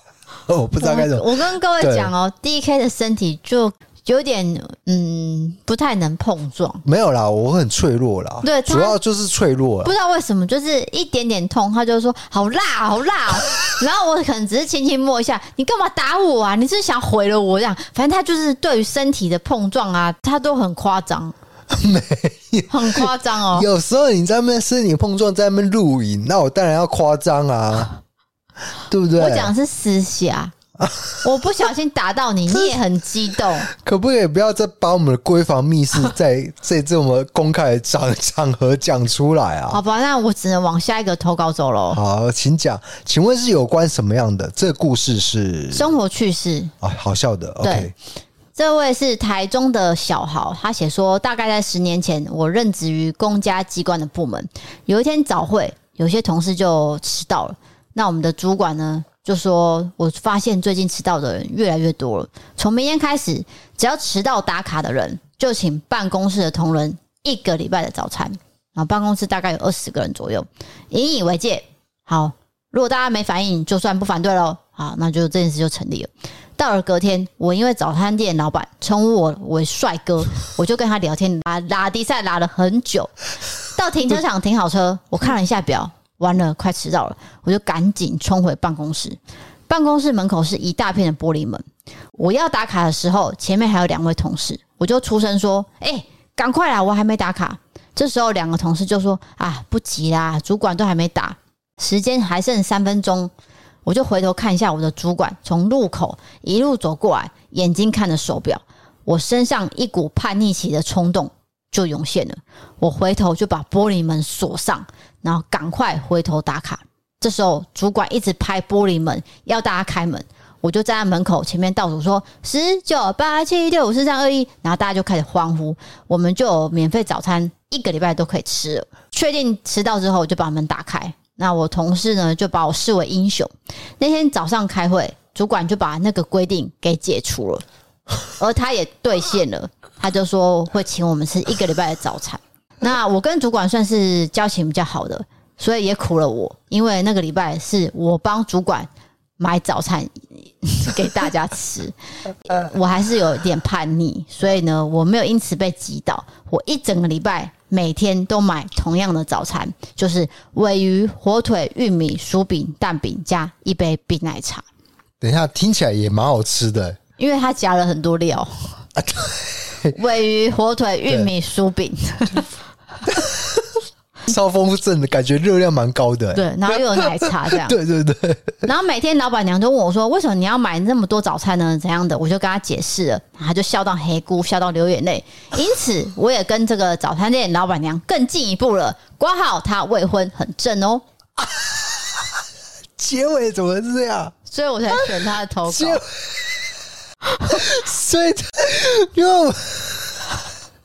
我不知道该怎么。我跟各位讲哦，DK 的身体就有点嗯，不太能碰撞。没有啦，我很脆弱啦。对，主要就是脆弱。不知道为什么，就是一点点痛，他就说好辣，好辣。然后我可能只是轻轻摸一下，你干嘛打我啊？你是想毁了我这样？反正他就是对于身体的碰撞啊，他都很夸张。没有，很夸张哦。有时候你在那边身体碰撞，在那边录影，那我当然要夸张啊。对不对？我讲的是私下，我不小心打到你，你也很激动。可不可以不要再把我们的闺房密室在在这么公开的场场合讲出来啊？好吧，那我只能往下一个投稿走喽。好，请讲，请问是有关什么样的？这个故事是生活趣事啊，好笑的。对 OK，这位是台中的小豪，他写说，大概在十年前，我任职于公家机关的部门，有一天早会，有些同事就迟到了。那我们的主管呢，就说：“我发现最近迟到的人越来越多了。从明天开始，只要迟到打卡的人，就请办公室的同仁一个礼拜的早餐。然后办公室大概有二十个人左右，引以为戒。好，如果大家没反应，就算不反对喽。好，那就这件事就成立了。到了隔天，我因为早餐店老板称呼我为帅哥，我就跟他聊天，拉拉迪赛拉了很久。到停车场停好车，我看了一下表。”完了，快迟到了，我就赶紧冲回办公室。办公室门口是一大片的玻璃门。我要打卡的时候，前面还有两位同事，我就出声说：“哎，赶快啦，我还没打卡。”这时候两个同事就说：“啊，不急啦，主管都还没打，时间还剩三分钟。”我就回头看一下我的主管，从路口一路走过来，眼睛看着手表，我身上一股叛逆期的冲动就涌现了。我回头就把玻璃门锁上。然后赶快回头打卡。这时候主管一直拍玻璃门，要大家开门。我就站在门口前面倒数说：十九八七六五四三二一。然后大家就开始欢呼，我们就有免费早餐，一个礼拜都可以吃了。确定迟到之后，我就把门打开。那我同事呢，就把我视为英雄。那天早上开会，主管就把那个规定给解除了，而他也兑现了。他就说会请我们吃一个礼拜的早餐。那我跟主管算是交情比较好的，所以也苦了我，因为那个礼拜是我帮主管买早餐给大家吃，我还是有点叛逆，所以呢，我没有因此被击倒。我一整个礼拜每天都买同样的早餐，就是尾鱼、火腿、玉米、薯饼、蛋饼加一杯冰奶茶。等一下，听起来也蛮好吃的，因为它夹了很多料，尾鱼、火腿、玉米、薯饼。超丰富正的感觉，热量蛮高的，欸。对，然后又有奶茶这样。对对对。然后每天老板娘就问我说：“为什么你要买那么多早餐呢？怎样的？”我就跟他解释了，他就笑到黑姑，笑到流眼泪。因此，我也跟这个早餐店老板娘更进一步了。括号他未婚，很正哦。结尾怎么是这样？所以我才选他的投稿。所以，因为。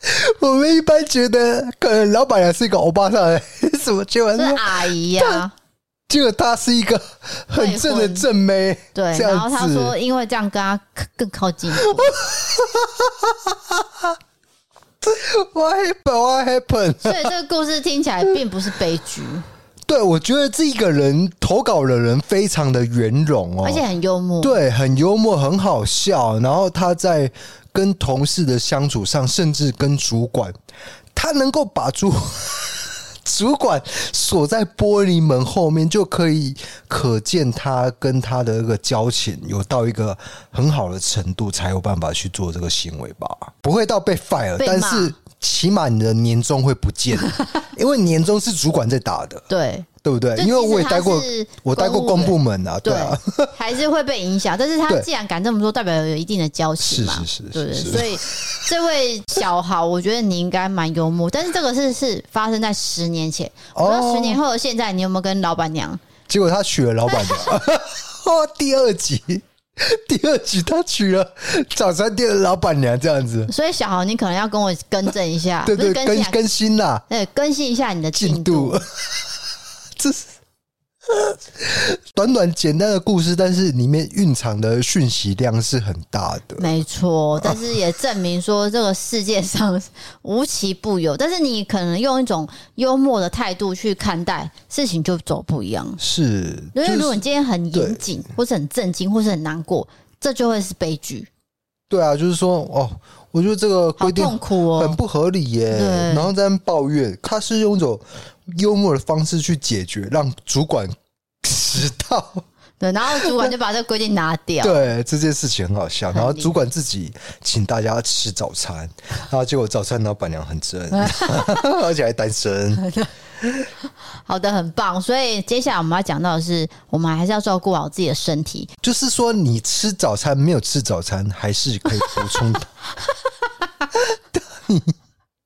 我们一般觉得，可能老板娘是一个欧巴桑，什么结果是阿姨呀、啊？结果她是一个很正的正妹，对。然后他说，因为这样跟他更靠近。What happened? What happened? 所以这个故事听起来并不是悲剧。对，我觉得这一个人投稿的人非常的圆融哦，而且很幽默。对，很幽默，很好笑。然后他在。跟同事的相处上，甚至跟主管，他能够把主 主管锁在玻璃门后面，就可以可见他跟他的那个交情有到一个很好的程度，才有办法去做这个行为吧？不会到被 fire，被但是起码你的年终会不见，因为年终是主管在打的，对。对不对？因为我也待过我待过公部门啊，对对啊，还是会被影响。但是他既然敢这么说，代表有一定的交情嘛，是是是是对所以 这位小豪，我觉得你应该蛮幽默。但是这个是是发生在十年前，我不知道十年后的现在，你有没有跟老板娘？结果他娶了老板娘。哦，第二集，第二集他娶了早餐店的老板娘，这样子。所以小豪，你可能要跟我更正一下，对对，更更更新啦，对，更新一下你的进进度。是 短短简单的故事，但是里面蕴藏的讯息量是很大的。没错，但是也证明说这个世界上无奇不有。但是你可能用一种幽默的态度去看待事情，就走不一样。是，因为如果你今天很严谨，或是很震惊，或是很难过，这就会是悲剧。对啊，就是说哦，我觉得这个规定很不合理耶。对然后在抱怨，他是用一种幽默的方式去解决，让主管知道。对，然后主管就把这个规定拿掉。对，这件事情很好笑。然后主管自己请大家吃早餐，然后结果早餐老板娘很真，而且还单身。好的，很棒。所以接下来我们要讲到的是，我们还是要照顾好自己的身体。就是说，你吃早餐没有吃早餐，还是可以补充的。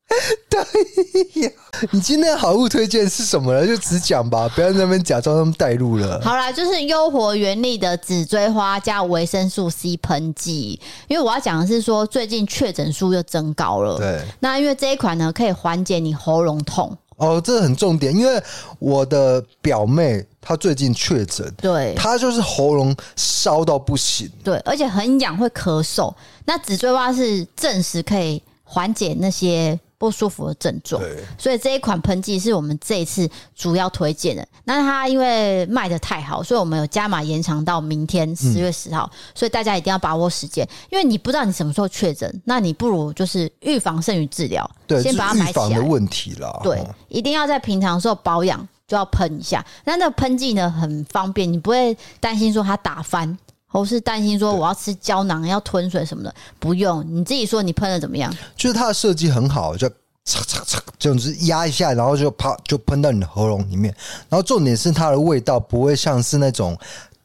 对，呀，你今天好物推荐是什么呢？就只讲吧，不要在那边假装他们带路了。好啦，就是优活原力的紫锥花加维生素 C 喷剂。因为我要讲的是说，最近确诊数又增高了。对，那因为这一款呢，可以缓解你喉咙痛。哦，这很重点，因为我的表妹她最近确诊，对，她就是喉咙烧到不行。对，而且很痒，会咳嗽。那紫锥花是证实可以缓解那些不舒服的症状，所以这一款喷剂是我们这一次主要推荐的。那它因为卖的太好，所以我们有加码延长到明天十月十号，所以大家一定要把握时间，因为你不知道你什么时候确诊，那你不如就是预防胜于治疗，对，先把它买起来。预防的问题啦，对，一定要在平常的时候保养就要喷一下。那那个喷剂呢很方便，你不会担心说它打翻，或是担心说我要吃胶囊要吞水什么的，不用。你自己说你喷的怎么样？就是它的设计很好，就嚓嚓嚓，这样子压一下，然后就啪就喷到你的喉咙里面。然后重点是它的味道不会像是那种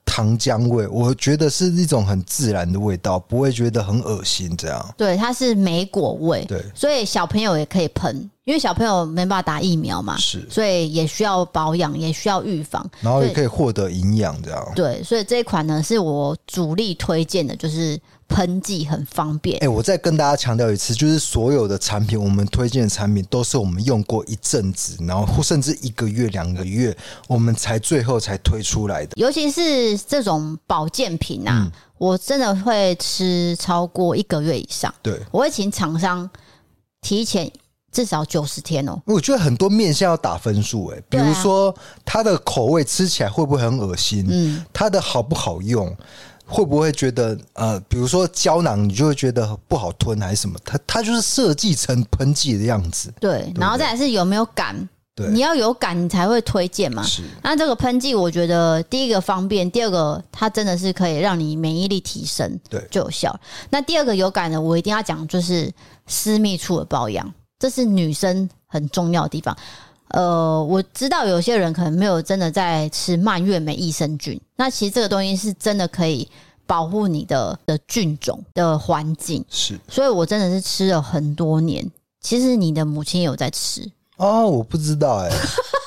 糖浆味，我觉得是一种很自然的味道，不会觉得很恶心这样。对，它是莓果味，对，所以小朋友也可以喷，因为小朋友没办法打疫苗嘛，是，所以也需要保养，也需要预防，然后也可以获得营养这样。对，所以这一款呢是我主力推荐的，就是。喷剂很方便。哎、欸，我再跟大家强调一次，就是所有的产品，我们推荐的产品都是我们用过一阵子，然后甚至一个月、两个月，我们才最后才推出来的。尤其是这种保健品啊，嗯、我真的会吃超过一个月以上。对，我会请厂商提前至少九十天哦。我觉得很多面向要打分数，哎，比如说它的口味吃起来会不会很恶心？嗯，它的好不好用？会不会觉得呃，比如说胶囊，你就会觉得不好吞还是什么？它它就是设计成喷剂的样子。对，对对，然后再来是有没有感？对，你要有感，你才会推荐嘛。是。那这个喷剂，我觉得第一个方便，第二个它真的是可以让你免疫力提升，对，就有效。那第二个有感的，我一定要讲，就是私密处的保养，这是女生很重要的地方。呃，我知道有些人可能没有真的在吃蔓越莓益生菌，那其实这个东西是真的可以保护你的的菌种的环境，是，所以我真的是吃了很多年。其实你的母亲有在吃哦，我不知道哎、欸，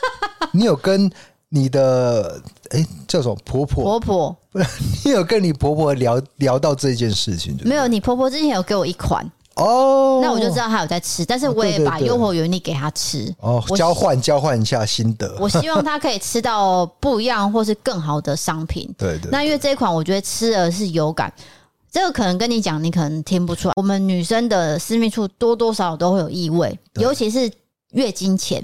你有跟你的哎、欸、叫什么婆婆婆婆，不是 你有跟你婆婆聊聊到这件事情？没有，你婆婆之前有给我一款。哦，那我就知道他有在吃，但是我也把优活原力给他吃。哦，交换交换一下心得。我希望他可以吃到不一样或是更好的商品。对对。那因为这一款，我觉得吃的是有感。这个可能跟你讲，你可能听不出来。我们女生的私密处多多少少都会有异味，尤其是月经前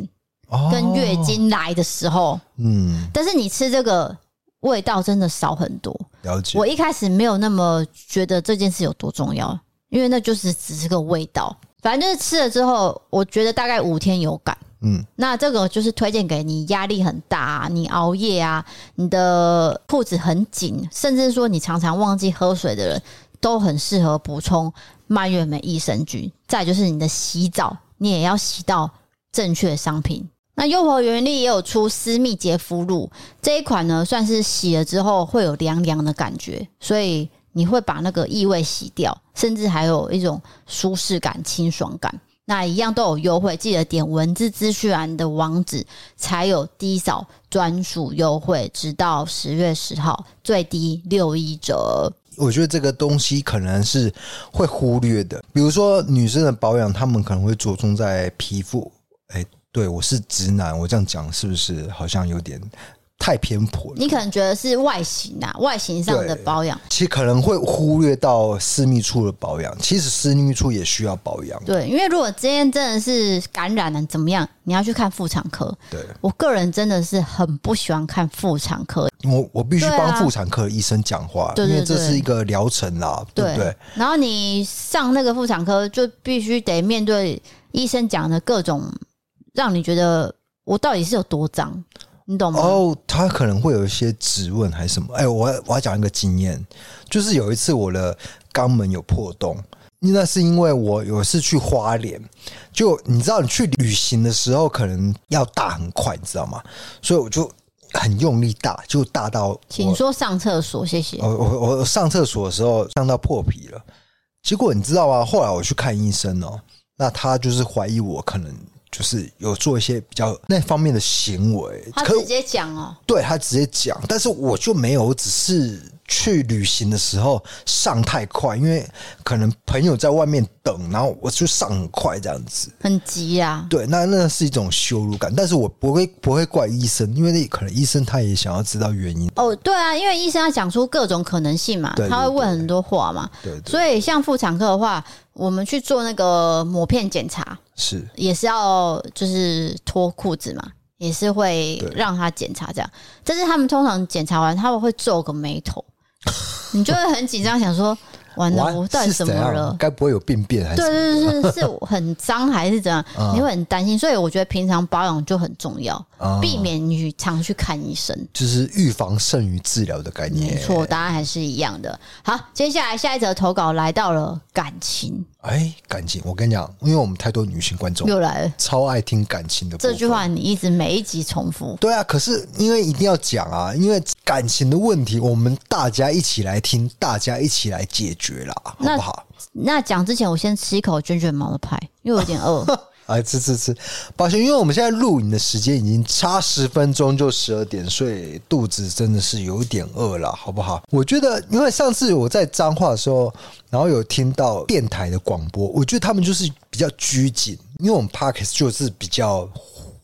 跟月经来的时候。嗯。但是你吃这个味道真的少很多。了解。我一开始没有那么觉得这件事有多重要。因为那就是只是个味道，反正就是吃了之后，我觉得大概五天有感，嗯，那这个就是推荐给你压力很大啊，你熬夜啊，你的裤子很紧，甚至说你常常忘记喝水的人，都很适合补充蔓越莓益生菌。再就是你的洗澡，你也要洗到正确的商品。那优活原力也有出私密洁肤露这一款呢，算是洗了之后会有凉凉的感觉，所以你会把那个异味洗掉，甚至还有一种舒适感、清爽感。那一样都有优惠，记得点文字资讯栏的网址才有低扫专属优惠，直到十月十号，最低六一折。我觉得这个东西可能是会忽略的，比如说女生的保养，她们可能会着重在皮肤，哎。对，我是直男，我这样讲是不是好像有点太偏颇了？你可能觉得是外形啊，外形上的保养，其实可能会忽略到私密处的保养。其实私密处也需要保养。对，因为如果今天真的是感染了怎么样，你要去看妇产科。对，我个人真的是很不喜欢看妇产科，我我必须帮妇产科医生讲话，因为这是一个疗程啦，对不对？然后你上那个妇产科，就必须得面对医生讲的各种。让你觉得我到底是有多脏，你懂吗？哦，他可能会有一些质问还是什么？哎，我我要讲一个经验，就是有一次我的肛门有破洞，那是因为我有一次去花莲，就你知道你去旅行的时候可能要大很快，你知道吗？所以我就很用力大，就大到请说上厕所，谢谢。我我我上厕所的时候上到破皮了，结果你知道吗？后来我去看医生哦，那他就是怀疑我可能。就是有做一些比较那方面的行为，他直接讲哦，对，他直接讲，但是我就没有，只是去旅行的时候上太快，因为可能朋友在外面等，然后我就上很快这样子，很急啊。对，那那是一种羞辱感，但是我不会不会怪医生，因为那可能医生他也想要知道原因。哦，对啊，因为医生要讲出各种可能性嘛，他会问很多话嘛，对，所以像妇产科的话。我们去做那个抹片检查，是也是要就是脱裤子嘛，也是会让他检查这样。但是他们通常检查完，他们会皱个眉头，你就会很紧张，想说。完了，我到底怎么了？该不会有病变还是？对对对，是是很脏还是怎样？你会很担心，所以我觉得平常保养就很重要，避免你常去看医生，就是预防胜于治疗的概念。没错，答案还是一样的。好，接下来下一则投稿来到了感情。哎，感情，我跟你讲，因为我们太多女性观众又来了，超爱听感情的。这句话你一直每一集重复。对啊，可是因为一定要讲啊，因为感情的问题，我们大家一起来听，大家一起来解决啦，好不好？那讲之前，我先吃一口卷卷毛的派，因为我有点饿。来吃吃吃，抱歉，因为我们现在录影的时间已经差十分钟就十二点，所以肚子真的是有点饿了，好不好？我觉得，因为上次我在彰化的时候，然后有听到电台的广播，我觉得他们就是比较拘谨，因为我们 Parkes 就是比较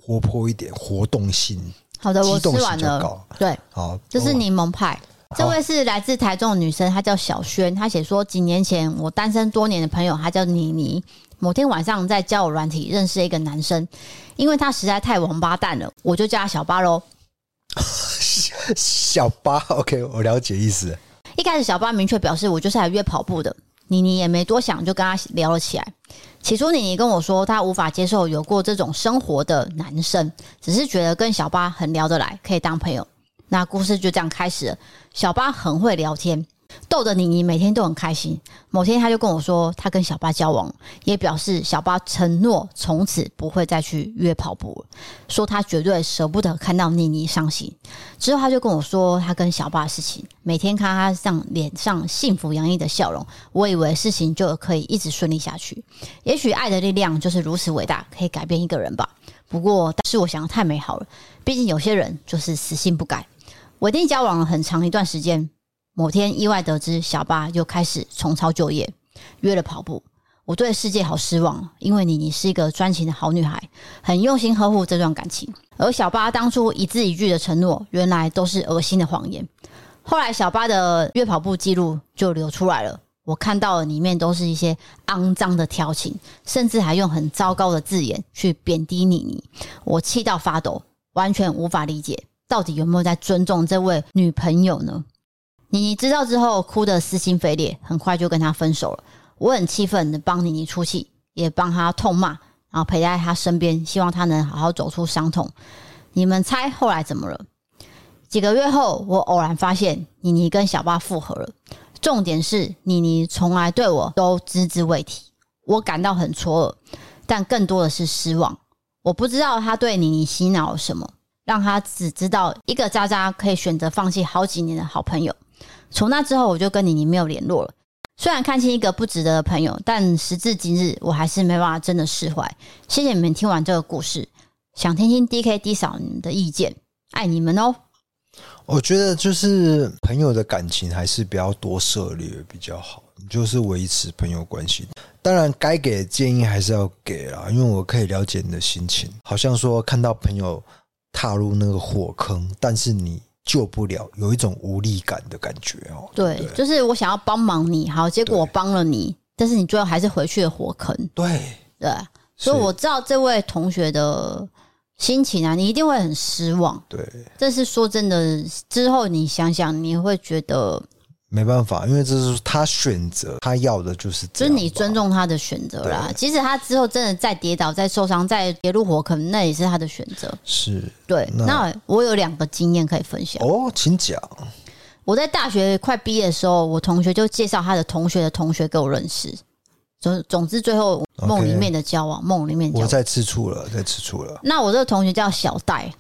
活泼一点，活动性。好的，我吃完了。对，好，这是柠檬派。这位是来自台中的女生，她叫小轩，她写说，几年前我单身多年的朋友，她叫妮妮。某天晚上在交友软体认识一个男生，因为他实在太王八蛋了，我就叫他小八喽。小八，OK，我了解意思。一开始小八明确表示我就是来约跑步的，妮妮也没多想就跟他聊了起来。起初妮妮跟我说她无法接受有过这种生活的男生，只是觉得跟小八很聊得来，可以当朋友。那故事就这样开始了。小八很会聊天。逗得妮妮每天都很开心。某天，他就跟我说，他跟小八交往，也表示小八承诺从此不会再去约跑步了，说他绝对舍不得看到妮妮伤心。之后，他就跟我说他跟小八的事情，每天看他上脸上幸福洋溢的笑容，我以为事情就可以一直顺利下去。也许爱的力量就是如此伟大，可以改变一个人吧。不过，但是我想的太美好了，毕竟有些人就是死性不改。稳定交往了很长一段时间。某天意外得知小八又开始重操旧业，约了跑步。我对世界好失望，因为妮妮是一个专情的好女孩，很用心呵护这段感情。而小八当初一字一句的承诺，原来都是恶心的谎言。后来小八的约跑步记录就流出来了，我看到了里面都是一些肮脏的调情，甚至还用很糟糕的字眼去贬低妮妮。我气到发抖，完全无法理解，到底有没有在尊重这位女朋友呢？妮妮知道之后，哭得撕心肺裂，很快就跟他分手了。我很气愤的帮妮妮出气，也帮她痛骂，然后陪在他身边，希望他能好好走出伤痛。你们猜后来怎么了？几个月后，我偶然发现妮妮跟小八复合了。重点是妮妮从来对我都只字未提，我感到很错愕，但更多的是失望。我不知道他对妮妮洗脑了什么，让他只知道一个渣渣可以选择放弃好几年的好朋友。从那之后，我就跟妮妮没有联络了。虽然看清一个不值得的朋友，但时至今日，我还是没办法真的释怀。谢谢你们听完这个故事，想听听 DKD 嫂你们的意见，爱你们哦。我觉得就是朋友的感情还是比较多涉猎比较好，就是维持朋友关系。当然，该给的建议还是要给啦，因为我可以了解你的心情。好像说看到朋友踏入那个火坑，但是你。救不了，有一种无力感的感觉哦。对，对，就是我想要帮忙你，好，结果我帮了你，但是你最后还是回去了火坑。对对，所以我知道这位同学的心情啊，你一定会很失望。对，这是说真的，之后你想想，你会觉得。没办法，因为这是他选择，他要的就是这样。就是你尊重他的选择啦。即使他之后真的再跌倒、再受伤、再跌入火坑，那也是他的选择。是，对。那，那我有两个经验可以分享哦，请讲。我在大学快毕业的时候，我同学就介绍他的同学的同学给我认识。总总之，最后梦里面的交往，梦、里面。我在吃醋了，在吃醋了。那我这个同学叫小戴，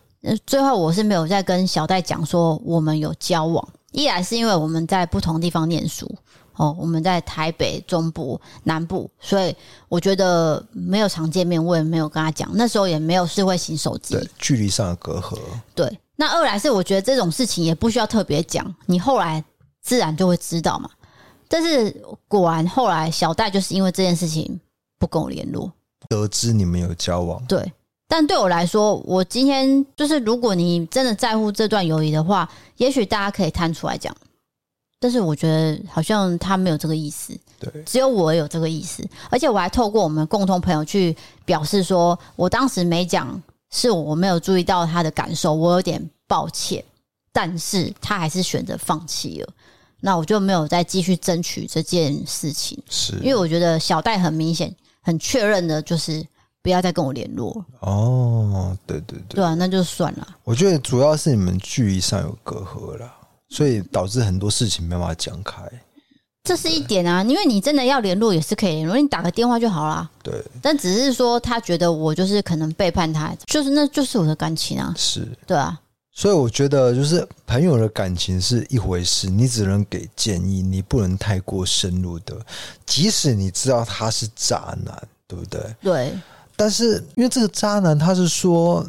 最后我是没有再跟小戴讲说我们有交往。一来是因为我们在不同地方念书哦，我们在台北中部、南部，所以我觉得没有常见面，我也没有跟他讲。那时候也没有智慧型手机，对，距离上的隔阂。对，那二来是我觉得这种事情也不需要特别讲，你后来自然就会知道嘛。但是果然后来小戴就是因为这件事情不跟我联络，得知你们有交往，对。但对我来说，我今天就是，如果你真的在乎这段友谊的话，也许大家可以摊出来讲。但是我觉得好像他没有这个意思，对，只有我有这个意思。而且我还透过我们共同朋友去表示说，我当时没讲，是我没有注意到他的感受，我有点抱歉。但是他还是选择放弃了，那我就没有再继续争取这件事情，是因为我觉得小戴很明显、很确认的就是。不要再跟我联络哦，对对对，对啊，那就算了。我觉得主要是你们距离上有隔阂了，所以导致很多事情没办法讲开。这是一点啊，因为你真的要联络也是可以联络，你打个电话就好啦。对，但只是说他觉得我就是可能背叛他，就是那就是我的感情啊。是，对啊。所以我觉得就是朋友的感情是一回事，你只能给建议，你不能太过深入的。即使你知道他是渣男，对不对？对。但是，因为这个渣男他是说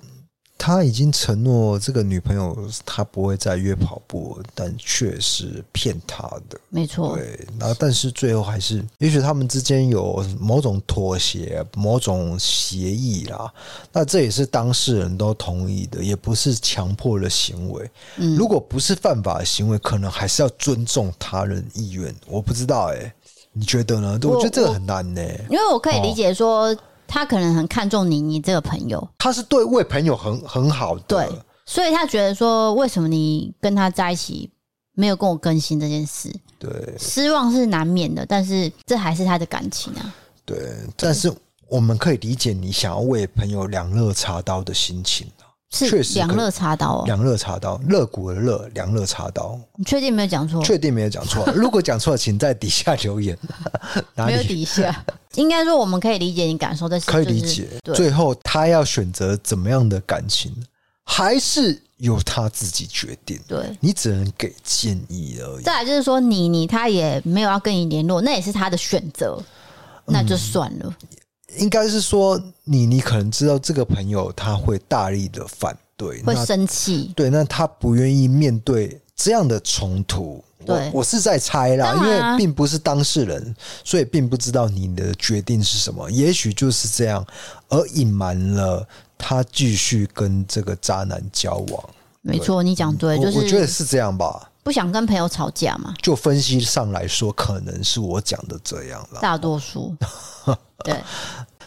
他已经承诺这个女朋友他不会再约跑步，但却是骗他的，没错。对，然后但是最后还是，也许他们之间有某种妥协、某种协议啦。那这也是当事人都同意的，也不是强迫的行为。嗯，如果不是犯法的行为，可能还是要尊重他人意愿。我不知道哎、欸，你觉得呢？我，我觉得这个很难呢、欸，因为我可以理解说。哦他可能很看重你，你这个朋友，他是对位朋友很很好的，对，所以他觉得说，为什么你跟他在一起没有跟我更新这件事？对，失望是难免的，但是这还是他的感情啊。对，但是我们可以理解你想要为朋友两肋插刀的心情。是两肋插刀哦，两肋插刀，肋骨的肋，两肋插刀。你确定没有讲错？确定没有讲错。如果讲错了，请在底下留言。没有底下，应该说我们可以理解你感受但是，可以理解。最后他要选择怎么样的感情，还是由他自己决定。对，你只能给建议而已。再来就是说，你你他也没有要跟你联络，那也是他的选择，那就算了。嗯应该是说你，你可能知道这个朋友他会大力的反对，会生气，对，那他不愿意面对这样的冲突。对，我是在猜啦，因为并不是当事人，所以并不知道你的决定是什么。也许就是这样，而隐瞒了他继续跟这个渣男交往。没错，你讲对，就是我觉得是这样吧。不想跟朋友吵架嘛？就分析上来说，可能是我讲的这样了。大多数。对，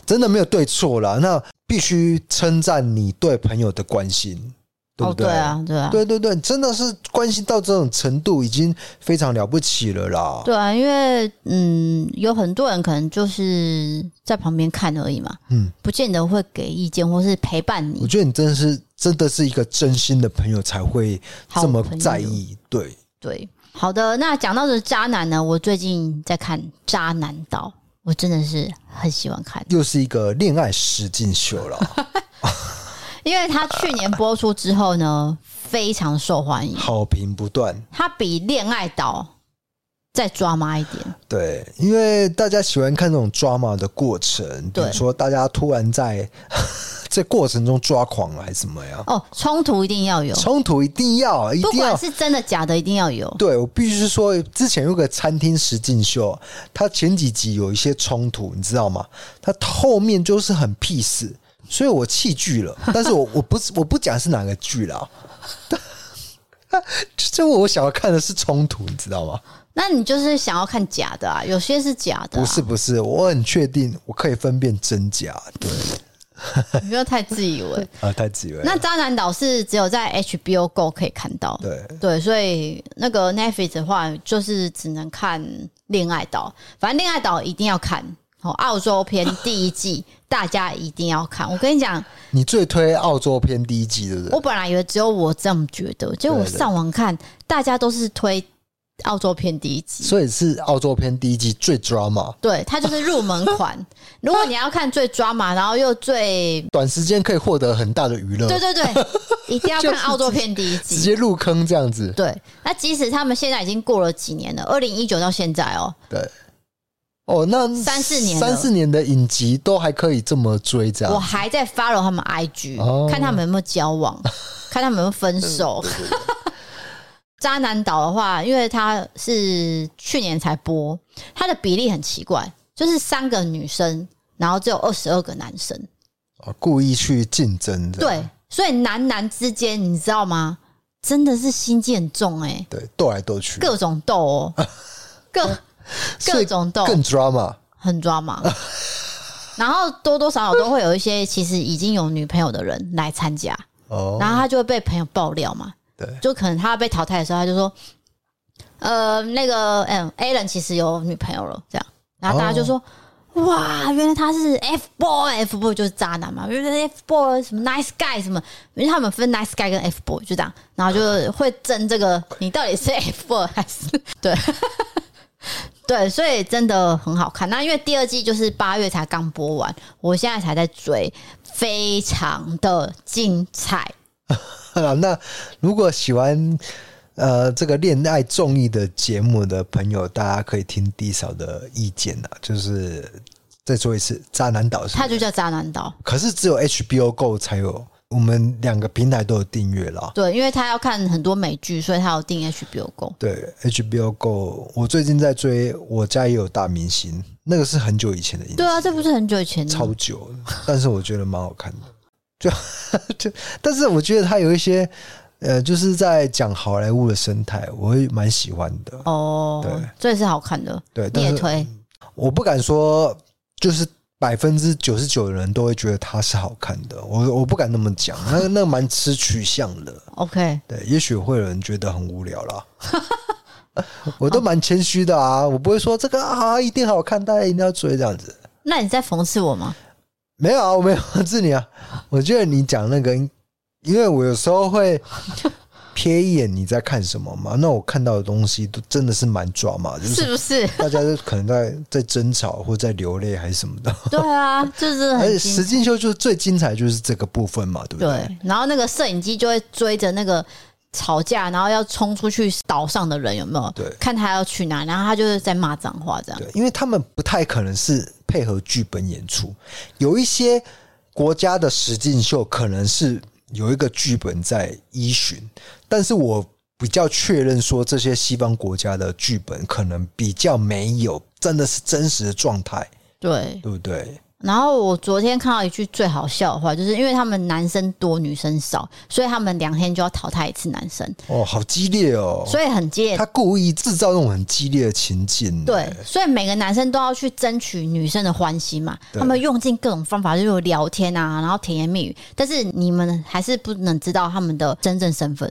真的没有对错啦。那必须称赞你对朋友的关心，对不对？哦、对啊，对啊，对对对，真的是关系到这种程度，已经非常了不起了啦。对啊，因为嗯，有很多人可能就是在旁边看而已嘛，嗯，不见得会给意见或是陪伴你。我觉得你真的是真的是一个真心的朋友才会这么在意。对对，好的。那讲到的渣男呢，我最近在看《渣男岛》，我真的是很喜欢看，又是一个恋爱实境秀了。因为他去年播出之后呢，非常受欢迎，好评不断。他比《恋爱岛》再抓马一点。对，因为大家喜欢看这种抓马的过程，比如说大家突然在 这过程中抓狂了，还是怎么样？哦，冲突一定要有，冲突一定要，一定要，不管是真的假的，一定要有。对，我必须说，之前有个餐厅实境秀，他前几集有一些冲突，你知道吗？他后面就是很 peace。所以我弃剧了，但是我 我不是我不讲是哪个剧了，就我想要看的是冲突，你知道吗？那你就是想要看假的啊？有些是假的、啊，不是不是，我很确定我可以分辨真假。对，你不要太自以为啊，太自以为。那渣男岛是只有在 HBO Go 可以看到，对对，所以那个 Netflix 的话就是只能看恋爱岛，反正恋爱岛一定要看。哦，澳洲篇第一季 大家一定要看。我跟你讲，你最推澳洲篇第一季对不对？我本来以为只有我这么觉得，结果我上网看，大家都是推澳洲篇第一季，所以是澳洲篇第一季最 drama。对，它就是入门款。如果你要看最 drama，然后又最短时间可以获得很大的娱乐，对对对，一定要看澳洲篇第一季，直接入坑这样子。对，那即使他们现在已经过了几年了，二零一九到现在哦，对。哦，那三四年三四年的影集都还可以这么追，这样。我还在 follow 他们 IG，、哦、看他们有没有交往，看他们有没有分手。渣男岛的话，因为他是去年才播，他的比例很奇怪，就是三个女生，然后只有二十二个男生。哦，故意去竞争的。对，所以男男之间，你知道吗？真的是心机很重哎、欸。对，斗来斗去，各种斗哦，各。各种斗，更 drama，很 drama。然后多多少少都会有一些其实已经有女朋友的人来参加，哦，然后他就会被朋友爆料嘛，对，就可能他被淘汰的时候，他就说，呃，那个，嗯，A 人其实有女朋友了，这样，然后大家就说，哦、哇，原来他是 F boy，F boy 就是渣男嘛，原来 F boy 什么 nice guy 什么，因为他们分 nice guy 跟 F boy 就这样，然后就会争这个，你到底是 F boy 还是？对？对，所以真的很好看。那因为第二季就是八月才刚播完，我现在才在追，非常的精彩。那如果喜欢呃这个恋爱综艺的节目的朋友，大家可以听 D 嫂的意见啊，就是再说一次，渣男岛它就叫渣男岛，可是只有 HBO Go 才有。我们两个平台都有订阅了，对，因为他要看很多美剧，所以他有订 HBO Go。对，HBO Go，我最近在追，我家也有大明星，那个是很久以前的影。对啊，这不是很久以前的，超久，但是我觉得蛮好看的。就 就，但是我觉得他有一些，呃，就是在讲好莱坞的生态，我会蛮喜欢的。哦，对，这也是好看的。对，你也推？我不敢说，就是。百分之九十九的人都会觉得它是好看的，我我不敢那么讲，那 那蛮吃取向的。OK，对，也许会有人觉得很无聊啦。我都蛮谦虚的啊，我不会说这个啊一定好看，大家一定要追这样子。那你在讽刺我吗？没有啊，我没有讽刺你啊。我觉得你讲那个，因为我有时候会。瞥一眼你在看什么吗？那我看到的东西都真的是蛮抓马，是不是？大家都可能在在争吵或在流泪还是什么的。对啊，就是很。而且实境秀就是最精彩，就是这个部分嘛，对不对？对。然后那个摄影机就会追着那个吵架，然后要冲出去岛上的人有没有？对。看他要去哪，然后他就是在骂脏话这样。对，因为他们不太可能是配合剧本演出，有一些国家的实境秀可能是。有一个剧本在依循，但是我比较确认说，这些西方国家的剧本可能比较没有真的是真实的状态，对，对不对？然后我昨天看到一句最好笑的话，就是因为他们男生多女生少，所以他们两天就要淘汰一次男生。哦，好激烈哦！所以很激烈，他故意制造那种很激烈的情境。对，所以每个男生都要去争取女生的欢心嘛。他们用尽各种方法，就是聊天啊，然后甜言蜜语。但是你们还是不能知道他们的真正身份。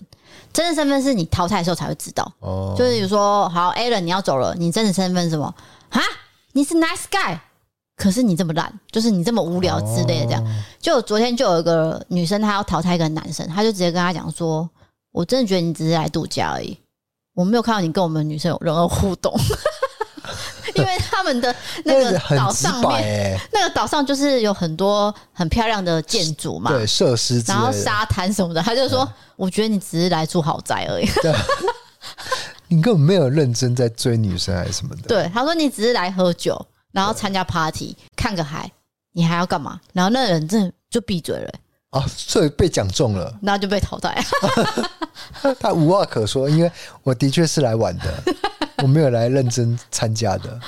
真的身份是你淘汰的时候才会知道。哦，就是比如说，好，Alan，你要走了，你真的身份是什么？啊，你是 nice guy。可是你这么烂，就是你这么无聊之类的，这样。就昨天就有一个女生，她要淘汰一个男生，她就直接跟他讲说：“我真的觉得你只是来度假而已，我没有看到你跟我们女生有任何互动。”因为他们的 那个岛上面，那个岛上就是有很多很漂亮的建筑嘛，对，设施，然后沙滩什么的。他就说：“我觉得你只是来住豪宅而已。”你根本没有认真在追女生还是什么的。对，他说：“你只是来喝酒。”然后参加 party，看个海，你还要干嘛？然后那人真的就闭嘴了、欸。哦，所以被讲中了，那就被淘汰。他无话可说，因为我的确是来玩的，我没有来认真参加的，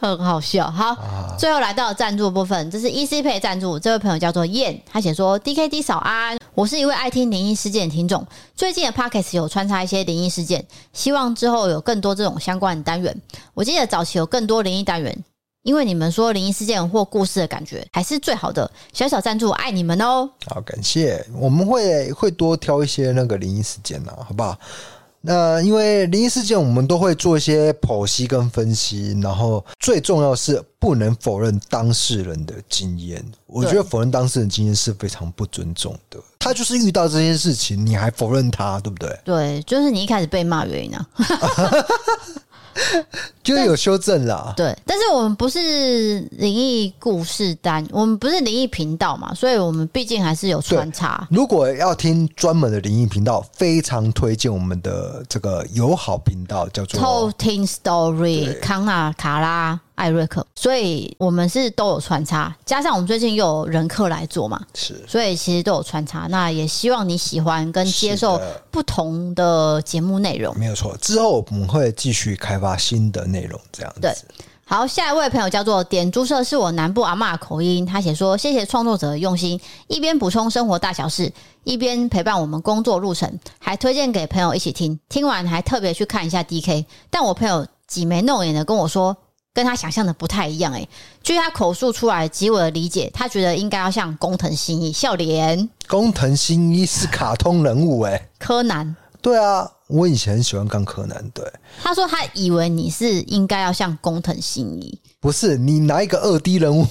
很好笑。好，啊、最后来到了赞助的部分，这是 EC Pay 赞助，这位朋友叫做燕，他写说：“DKD 早安，我是一位爱听灵异事件的听众，最近的 Pockets 有穿插一些灵异事件，希望之后有更多这种相关的单元。我记得早期有更多灵异单元。”因为你们说灵异事件或故事的感觉还是最好的，小小赞助，爱你们哦！好，感谢，我们会会多挑一些那个灵异事件啊，好不好？那因为灵异事件，我们都会做一些剖析跟分析，然后最重要是不能否认当事人的经验。我觉得否认当事人经验是非常不尊重的。他就是遇到这件事情，你还否认他，对不对？对，就是你一开始被骂原因啊。就有修正了，对，但是我们不是灵异故事单，我们不是灵异频道嘛，所以我们毕竟还是有穿插。如果要听专门的灵异频道，非常推荐我们的这个友好频道，叫做偷听 Story 康纳卡拉。艾瑞克，所以我们是都有穿插，加上我们最近又有人客来做嘛，是，所以其实都有穿插。那也希望你喜欢跟接受不同的节目内容，没有错。之后我们会继续开发新的内容，这样子。对，好，下一位朋友叫做点朱社，是我南部阿嬷口音，他写说：谢谢创作者的用心，一边补充生活大小事，一边陪伴我们工作路程，还推荐给朋友一起听。听完还特别去看一下 DK，但我朋友挤眉弄眼的跟我说。跟他想象的不太一样诶，据他口述出来，及我的理解，他觉得应该要像工藤新一笑脸。工藤新一是卡通人物诶，柯南。对啊，我以前很喜欢看柯南。对，他说他以为你是应该要像工藤新一，不是你拿一个二 D 人物，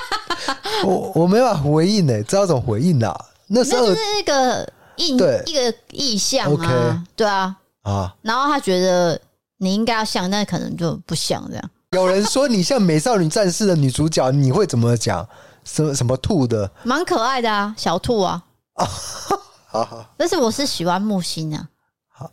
我我没办法回应诶，知道怎么回应啦？那是二，那是一个印对一个意象啊，okay, 对啊啊，然后他觉得你应该要像，但可能就不像这样。有人说你像《美少女战士》的女主角，你会怎么讲？什么什么兔的？蛮可爱的啊，小兔啊。啊，好好。但是我是喜欢木星啊。好，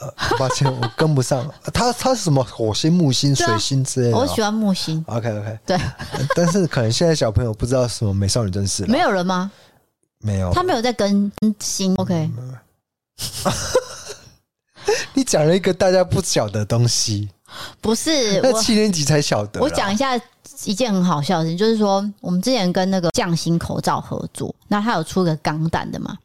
呃，抱歉，我跟不上。他他是什么火星、木星、水星之类的？我喜欢木星。OK OK。对。但是可能现在小朋友不知道什么《美少女战士》。没有人吗？没有。他没有在更新。OK。你讲了一个大家不晓得的东西。不是，那七年级才晓得。我讲一下一件很好笑的事情，就是说我们之前跟那个匠心口罩合作，那他有出个钢弹的嘛？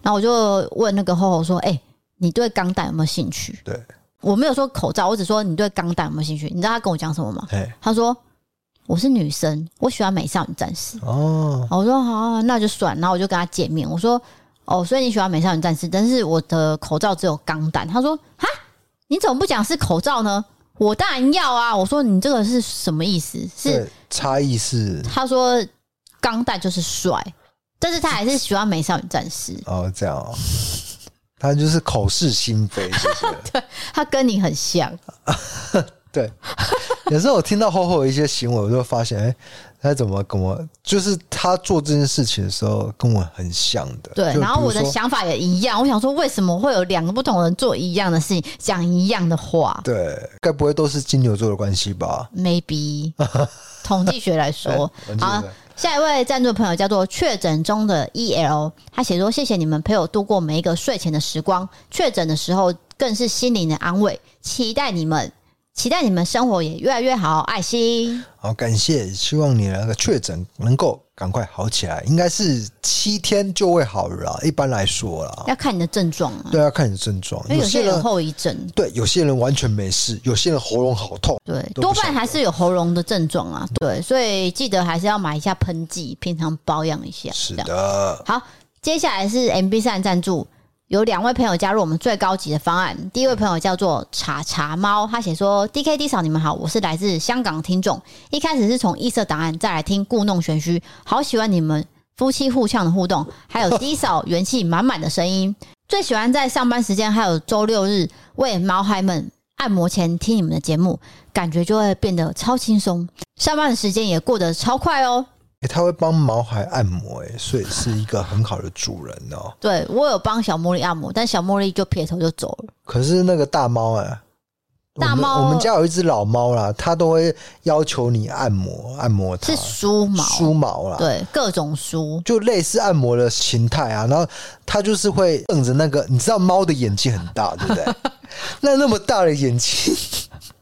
然后我就问那个厚厚说：“哎、欸，你对钢弹有没有兴趣？”对，我没有说口罩，我只说你对钢弹有没有兴趣？你知道他跟我讲什么吗？他说：“我是女生，我喜欢美少女战士。”哦，我说好，那就算。然后我就跟他见面，我说：“哦，所以你喜欢美少女战士，但是我的口罩只有钢弹。”他说：“哈。”你怎么不讲是口罩呢？我当然要啊！我说你这个是什么意思？是差异是？他说钢带就是帅，但是他还是喜欢美少女战士哦。这样哦，他就是口是心非，是是？对，他跟你很像。对，有时候我听到厚厚的一些行为，我就发现，哎、欸。他怎么跟我？就是他做这件事情的时候跟我很像的。对，然后我的想法也一样。我想说，为什么会有两个不同人做一样的事情，讲一样的话？对，该不会都是金牛座的关系吧？Maybe，统计学来说。好，下一位赞助朋友叫做确诊中的 EL，他写说：“谢谢你们陪我度过每一个睡前的时光，确诊的时候更是心灵的安慰。期待你们。”期待你们生活也越来越好，爱心。好，感谢，希望你的那个确诊能够赶快好起来，应该是七天就会好了。一般来说啦，要看你的症状啊。对，要看你的症状。有些人有后遗症，对，有些人完全没事，有些人喉咙好痛。对，多半还是有喉咙的症状啊。对，所以记得还是要买一下喷剂，平常保养一下。是的。好，接下来是 MB 三赞助。有两位朋友加入我们最高级的方案。第一位朋友叫做茶茶猫，他写说：“D K D 嫂，你们好，我是来自香港听众。一开始是从异色档案，再来听故弄玄虚，好喜欢你们夫妻互呛的互动，还有 D 嫂元气满满的声音。最喜欢在上班时间还有周六日为毛孩们按摩前听你们的节目，感觉就会变得超轻松，上班的时间也过得超快哦。”欸、他会帮毛孩按摩，哎，所以是一个很好的主人哦。对，我有帮小茉莉按摩，但小茉莉就撇头就走了。可是那个大猫哎，大猫，我们家有一只老猫啦，它都会要求你按摩，按摩它是梳毛，梳毛啦，对，各种梳，就类似按摩的形态啊。然后它就是会瞪着那个，你知道猫的眼睛很大，对不对？那那么大的眼睛。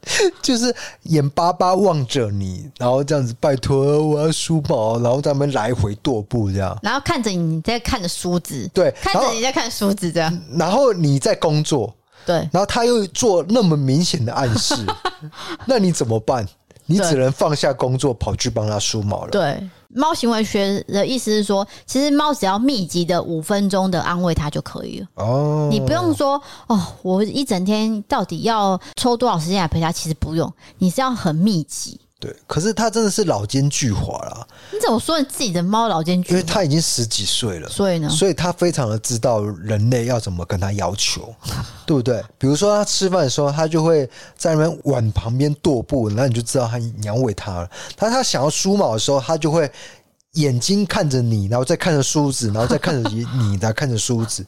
就是眼巴巴望着你，然后这样子，拜托我要梳毛，然后他们来回踱步这样，然后看着你在看着梳子，对，看着你在看梳子这样，然后 你在工作，对，然后他又做那么明显的暗示，那你怎么办？你只能放下工作跑去帮他梳毛了。对。猫行为学的意思是说，其实猫只要密集的五分钟的安慰它就可以了。哦，你不用说哦，我一整天到底要抽多少时间来陪它？其实不用，你是要很密集。对，可是它真的是老奸巨猾啦。你怎么说你自己的猫老奸巨猾？因为它已经十几岁了，所以呢，所以它非常的知道人类要怎么跟它要求，对不对？比如说它吃饭的时候，它就会在那边碗旁边踱步，然后你就知道它你要喂它了。它它想要梳毛的时候，它就会眼睛看着你，然后再看着梳子，然后再看着你，你再看着梳子，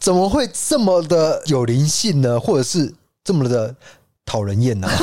怎么会这么的有灵性呢？或者是这么的讨人厌呢？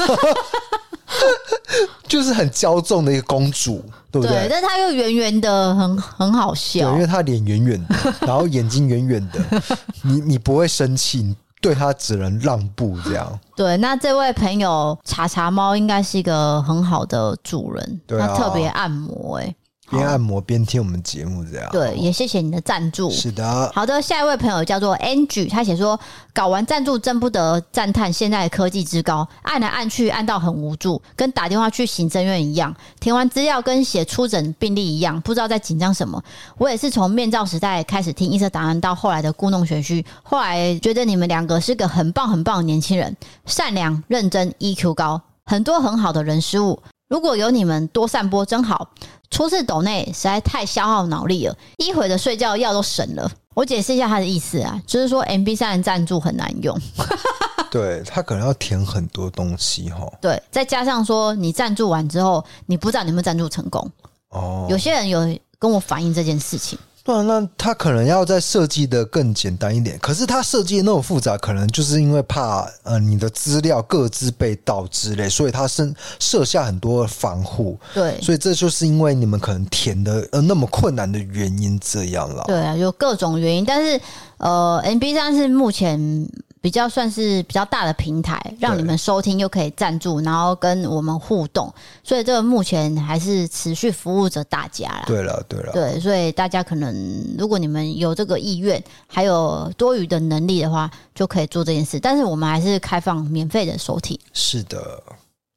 就是很骄纵的一个公主，对不对？对，但她又圆圆的，很很好笑。对，因为她脸圆圆的，然后眼睛圆圆的，你你不会生气，你对她只能让步这样。对，那这位朋友茶茶猫应该是一个很好的主人，对啊，他特别按摩哎、欸。边按摩边听我们节目，这样对，也谢谢你的赞助。是的，好的，下一位朋友叫做 Angie，他写说搞完赞助真不得赞叹现在的科技之高，按来按去按到很无助，跟打电话去行政院一样，填完资料跟写出诊病历一样，不知道在紧张什么。我也是从面罩时代开始听医色档案，到后来的故弄玄虚，后来觉得你们两个是个很棒很棒的年轻人，善良、认真、EQ 高，很多很好的人事物。如果有你们多散播真好。初次抖内实在太消耗脑力了，一会的睡觉药都省了。我解释一下他的意思啊，就是说 MB 三的赞助很难用，对，他可能要填很多东西哈。对，再加上说你赞助完之后，你不知道你有没有赞助成功。哦，有些人有跟我反映这件事情。对，那他可能要再设计的更简单一点。可是他设计的那么复杂，可能就是因为怕呃你的资料各自被盗之类，所以他设设下很多防护。对，所以这就是因为你们可能填的呃那么困难的原因这样了。对啊，有各种原因，但是呃，MB 三是目前。比较算是比较大的平台，让你们收听又可以赞助，然后跟我们互动，所以这个目前还是持续服务着大家啦。对了，对了，对，所以大家可能如果你们有这个意愿，还有多余的能力的话，就可以做这件事。但是我们还是开放免费的收听。是的。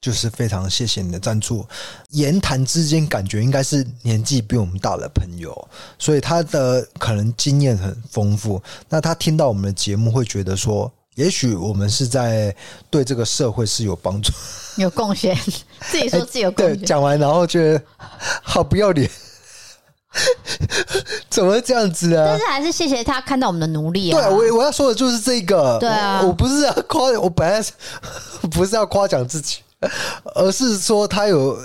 就是非常谢谢你的赞助，言谈之间感觉应该是年纪比我们大的朋友，所以他的可能经验很丰富。那他听到我们的节目，会觉得说，也许我们是在对这个社会是有帮助、有贡献。自己说自己有贡献，对，讲完然后觉得好不要脸，怎么会这样子啊？但是还是谢谢他看到我们的努力啊！对，我我要说的就是这个。对啊，我，我不是要夸，我本来 不是要夸奖自己。而是说他有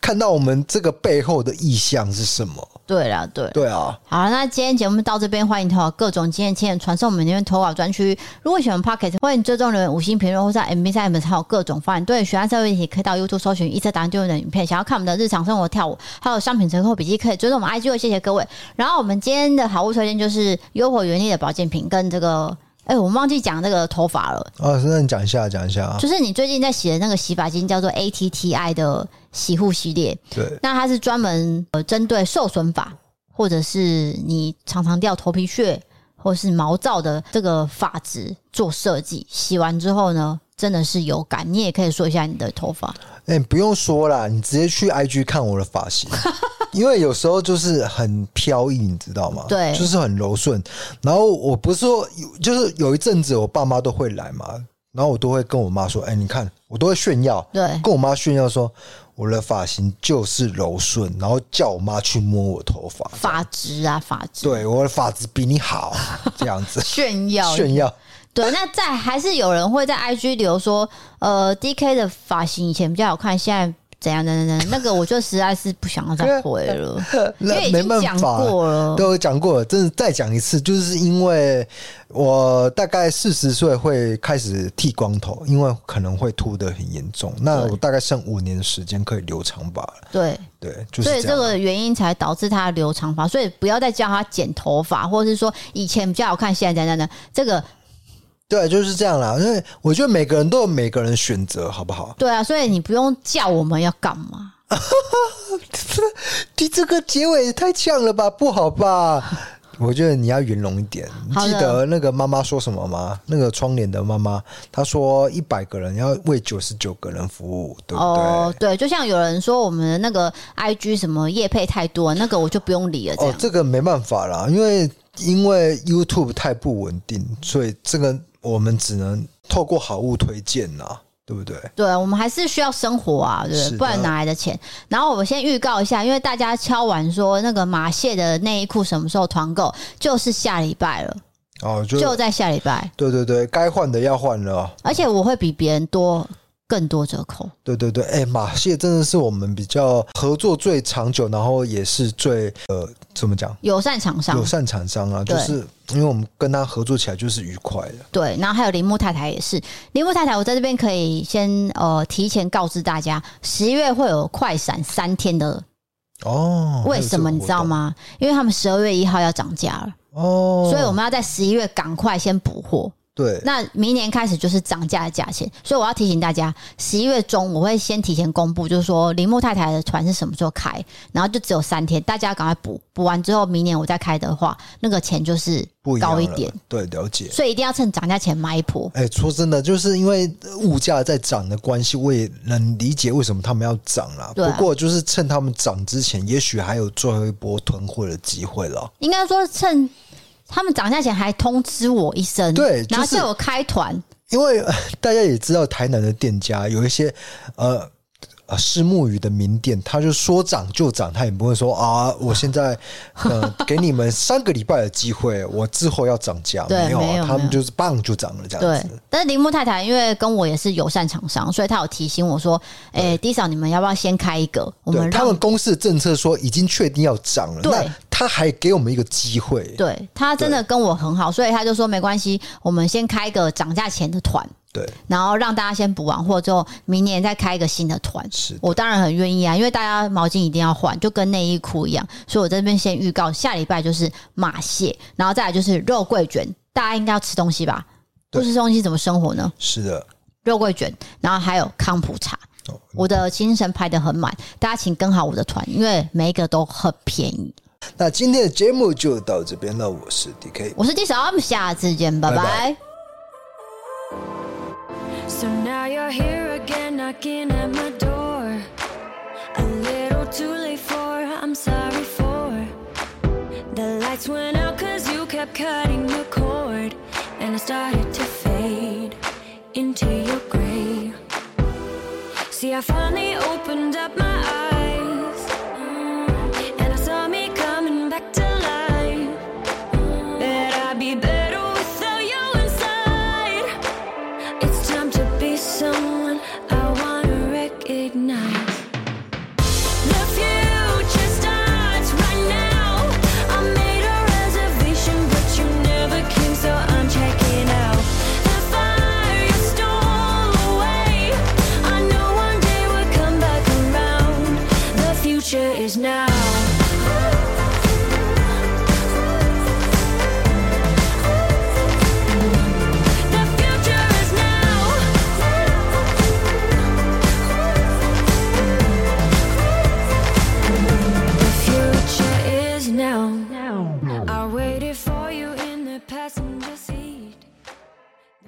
看到我们这个背后的意向是什么？对了，对对啊。好，那今天节目到这边，欢迎投稿各种经验、经验传送我们那边投稿专区。如果喜欢 Podcast，欢迎追踪留言、五星评论，或在 MB 三 M 还有各种方案。对，喜欢社会议题可以到 YouTube 搜寻一车答案丢的影片。想要看我们的日常生活跳舞，还有商品折扣笔记，可以追踪我们 IG。谢谢各位。然后我们今天的好物推荐就是优活原力的保健品跟这个。哎、欸，我们忘记讲那个头发了。哦，那你讲一下，讲一下啊。就是你最近在洗的那个洗发精，叫做 ATTI 的洗护系列。对，那它是专门呃针对受损发，或者是你常常掉头皮屑，或是毛躁的这个发质做设计。洗完之后呢，真的是有感。你也可以说一下你的头发。哎、欸，不用说啦，你直接去 IG 看我的发型。因为有时候就是很飘逸，你知道吗？对，就是很柔顺。然后我不是说，就是有一阵子我爸妈都会来嘛，然后我都会跟我妈说：“哎，你看，我都会炫耀，对，跟我妈炫耀说我的发型就是柔顺，然后叫我妈去摸我头发，发质啊，发质，对，我的发质比你好，这样子 炫耀炫耀。对，那在还是有人会在 IG 留说，呃，DK 的发型以前比较好看，现在。怎样？怎样？那个我就实在是不想要再 回了，因为已经讲过了，都讲过了，真的再讲一次，就是因为我大概四十岁会开始剃光头，因为可能会秃的很严重。那我大概剩五年的时间可以留长发了。对对，就是所以这个原因才导致他留长发。所以不要再叫他剪头发，或者是说以前比较好看，现在怎样怎样，这个。对，就是这样啦。因为我觉得每个人都有每个人选择，好不好？对啊，所以你不用叫我们要干嘛？你这个结尾也太呛了吧，不好吧？我觉得你要圆融一点。你记得那个妈妈说什么吗？那个窗帘的妈妈，她说一百个人要为九十九个人服务，对不对？哦，对，就像有人说我们的那个 IG 什么业配太多，那个我就不用理了。哦，这个没办法啦，因为因为 YouTube 太不稳定，所以这个。我们只能透过好物推荐呐，对不对？对，我们还是需要生活啊，对不对？不然哪来的钱？然后我们先预告一下，因为大家敲完说那个马蟹的内衣裤什么时候团购，就是下礼拜了哦，就，就在下礼拜。对对对，该换的要换了，而且我会比别人多。更多折扣，对对对，哎、欸，马蟹真的是我们比较合作最长久，然后也是最呃，怎么讲？友善厂商，友善厂商啊，就是因为我们跟他合作起来就是愉快的。对，然后还有铃木太太也是，铃木太太，我在这边可以先呃提前告知大家，十一月会有快闪三天的哦。为什么你知道吗？因为他们十二月一号要涨价了哦，所以我们要在十一月赶快先补货。对，那明年开始就是涨价的价钱，所以我要提醒大家，十一月中我会先提前公布，就是说铃木太太的团是什么时候开，然后就只有三天，大家赶快补，补完之后明年我再开的话，那个钱就是高一点。对，了解。所以一定要趁涨价前买一波。哎，说真的，就是因为物价在涨的关系，我也能理解为什么他们要涨啦。啊。不过就是趁他们涨之前，也许还有最后一波囤货的机会了。应该说趁。他们涨价前还通知我一声，对，然后叫我开团，因为大家也知道台南的店家有一些呃。啊，虱目鱼的名店，他就说涨就涨，他也不会说啊，我现在呃给你们三个礼拜的机会，我之后要涨价。没有，他们就是棒就涨了这样子。对，但是铃木太太因为跟我也是友善厂商，所以他有提醒我说，哎、欸，迪嫂，你们要不要先开一个？我们他们公司的政策说已经确定要涨了，那，他还给我们一个机会。对，他真的跟我很好，所以他就说没关系，我们先开一个涨价前的团。对，然后让大家先补完货之后，明年再开一个新的团。是，我当然很愿意啊，因为大家毛巾一定要换，就跟内衣裤一样。所以我在这边先预告，下礼拜就是马蟹，然后再来就是肉桂卷。大家应该要吃东西吧？不吃东西怎么生活呢？是的，肉桂卷，然后还有康普茶。哦，我的行程排得很满，大家请跟好我的团，因为每一个都很便宜。那今天的节目就到这边了，我是 DK，我是 D 嫂，我们下次见，拜拜。拜拜 So now you're here again, knocking at my door. A little too late for, I'm sorry for. The lights went out cause you kept cutting the cord. And I started to fade into your gray. See, I finally opened up my eyes.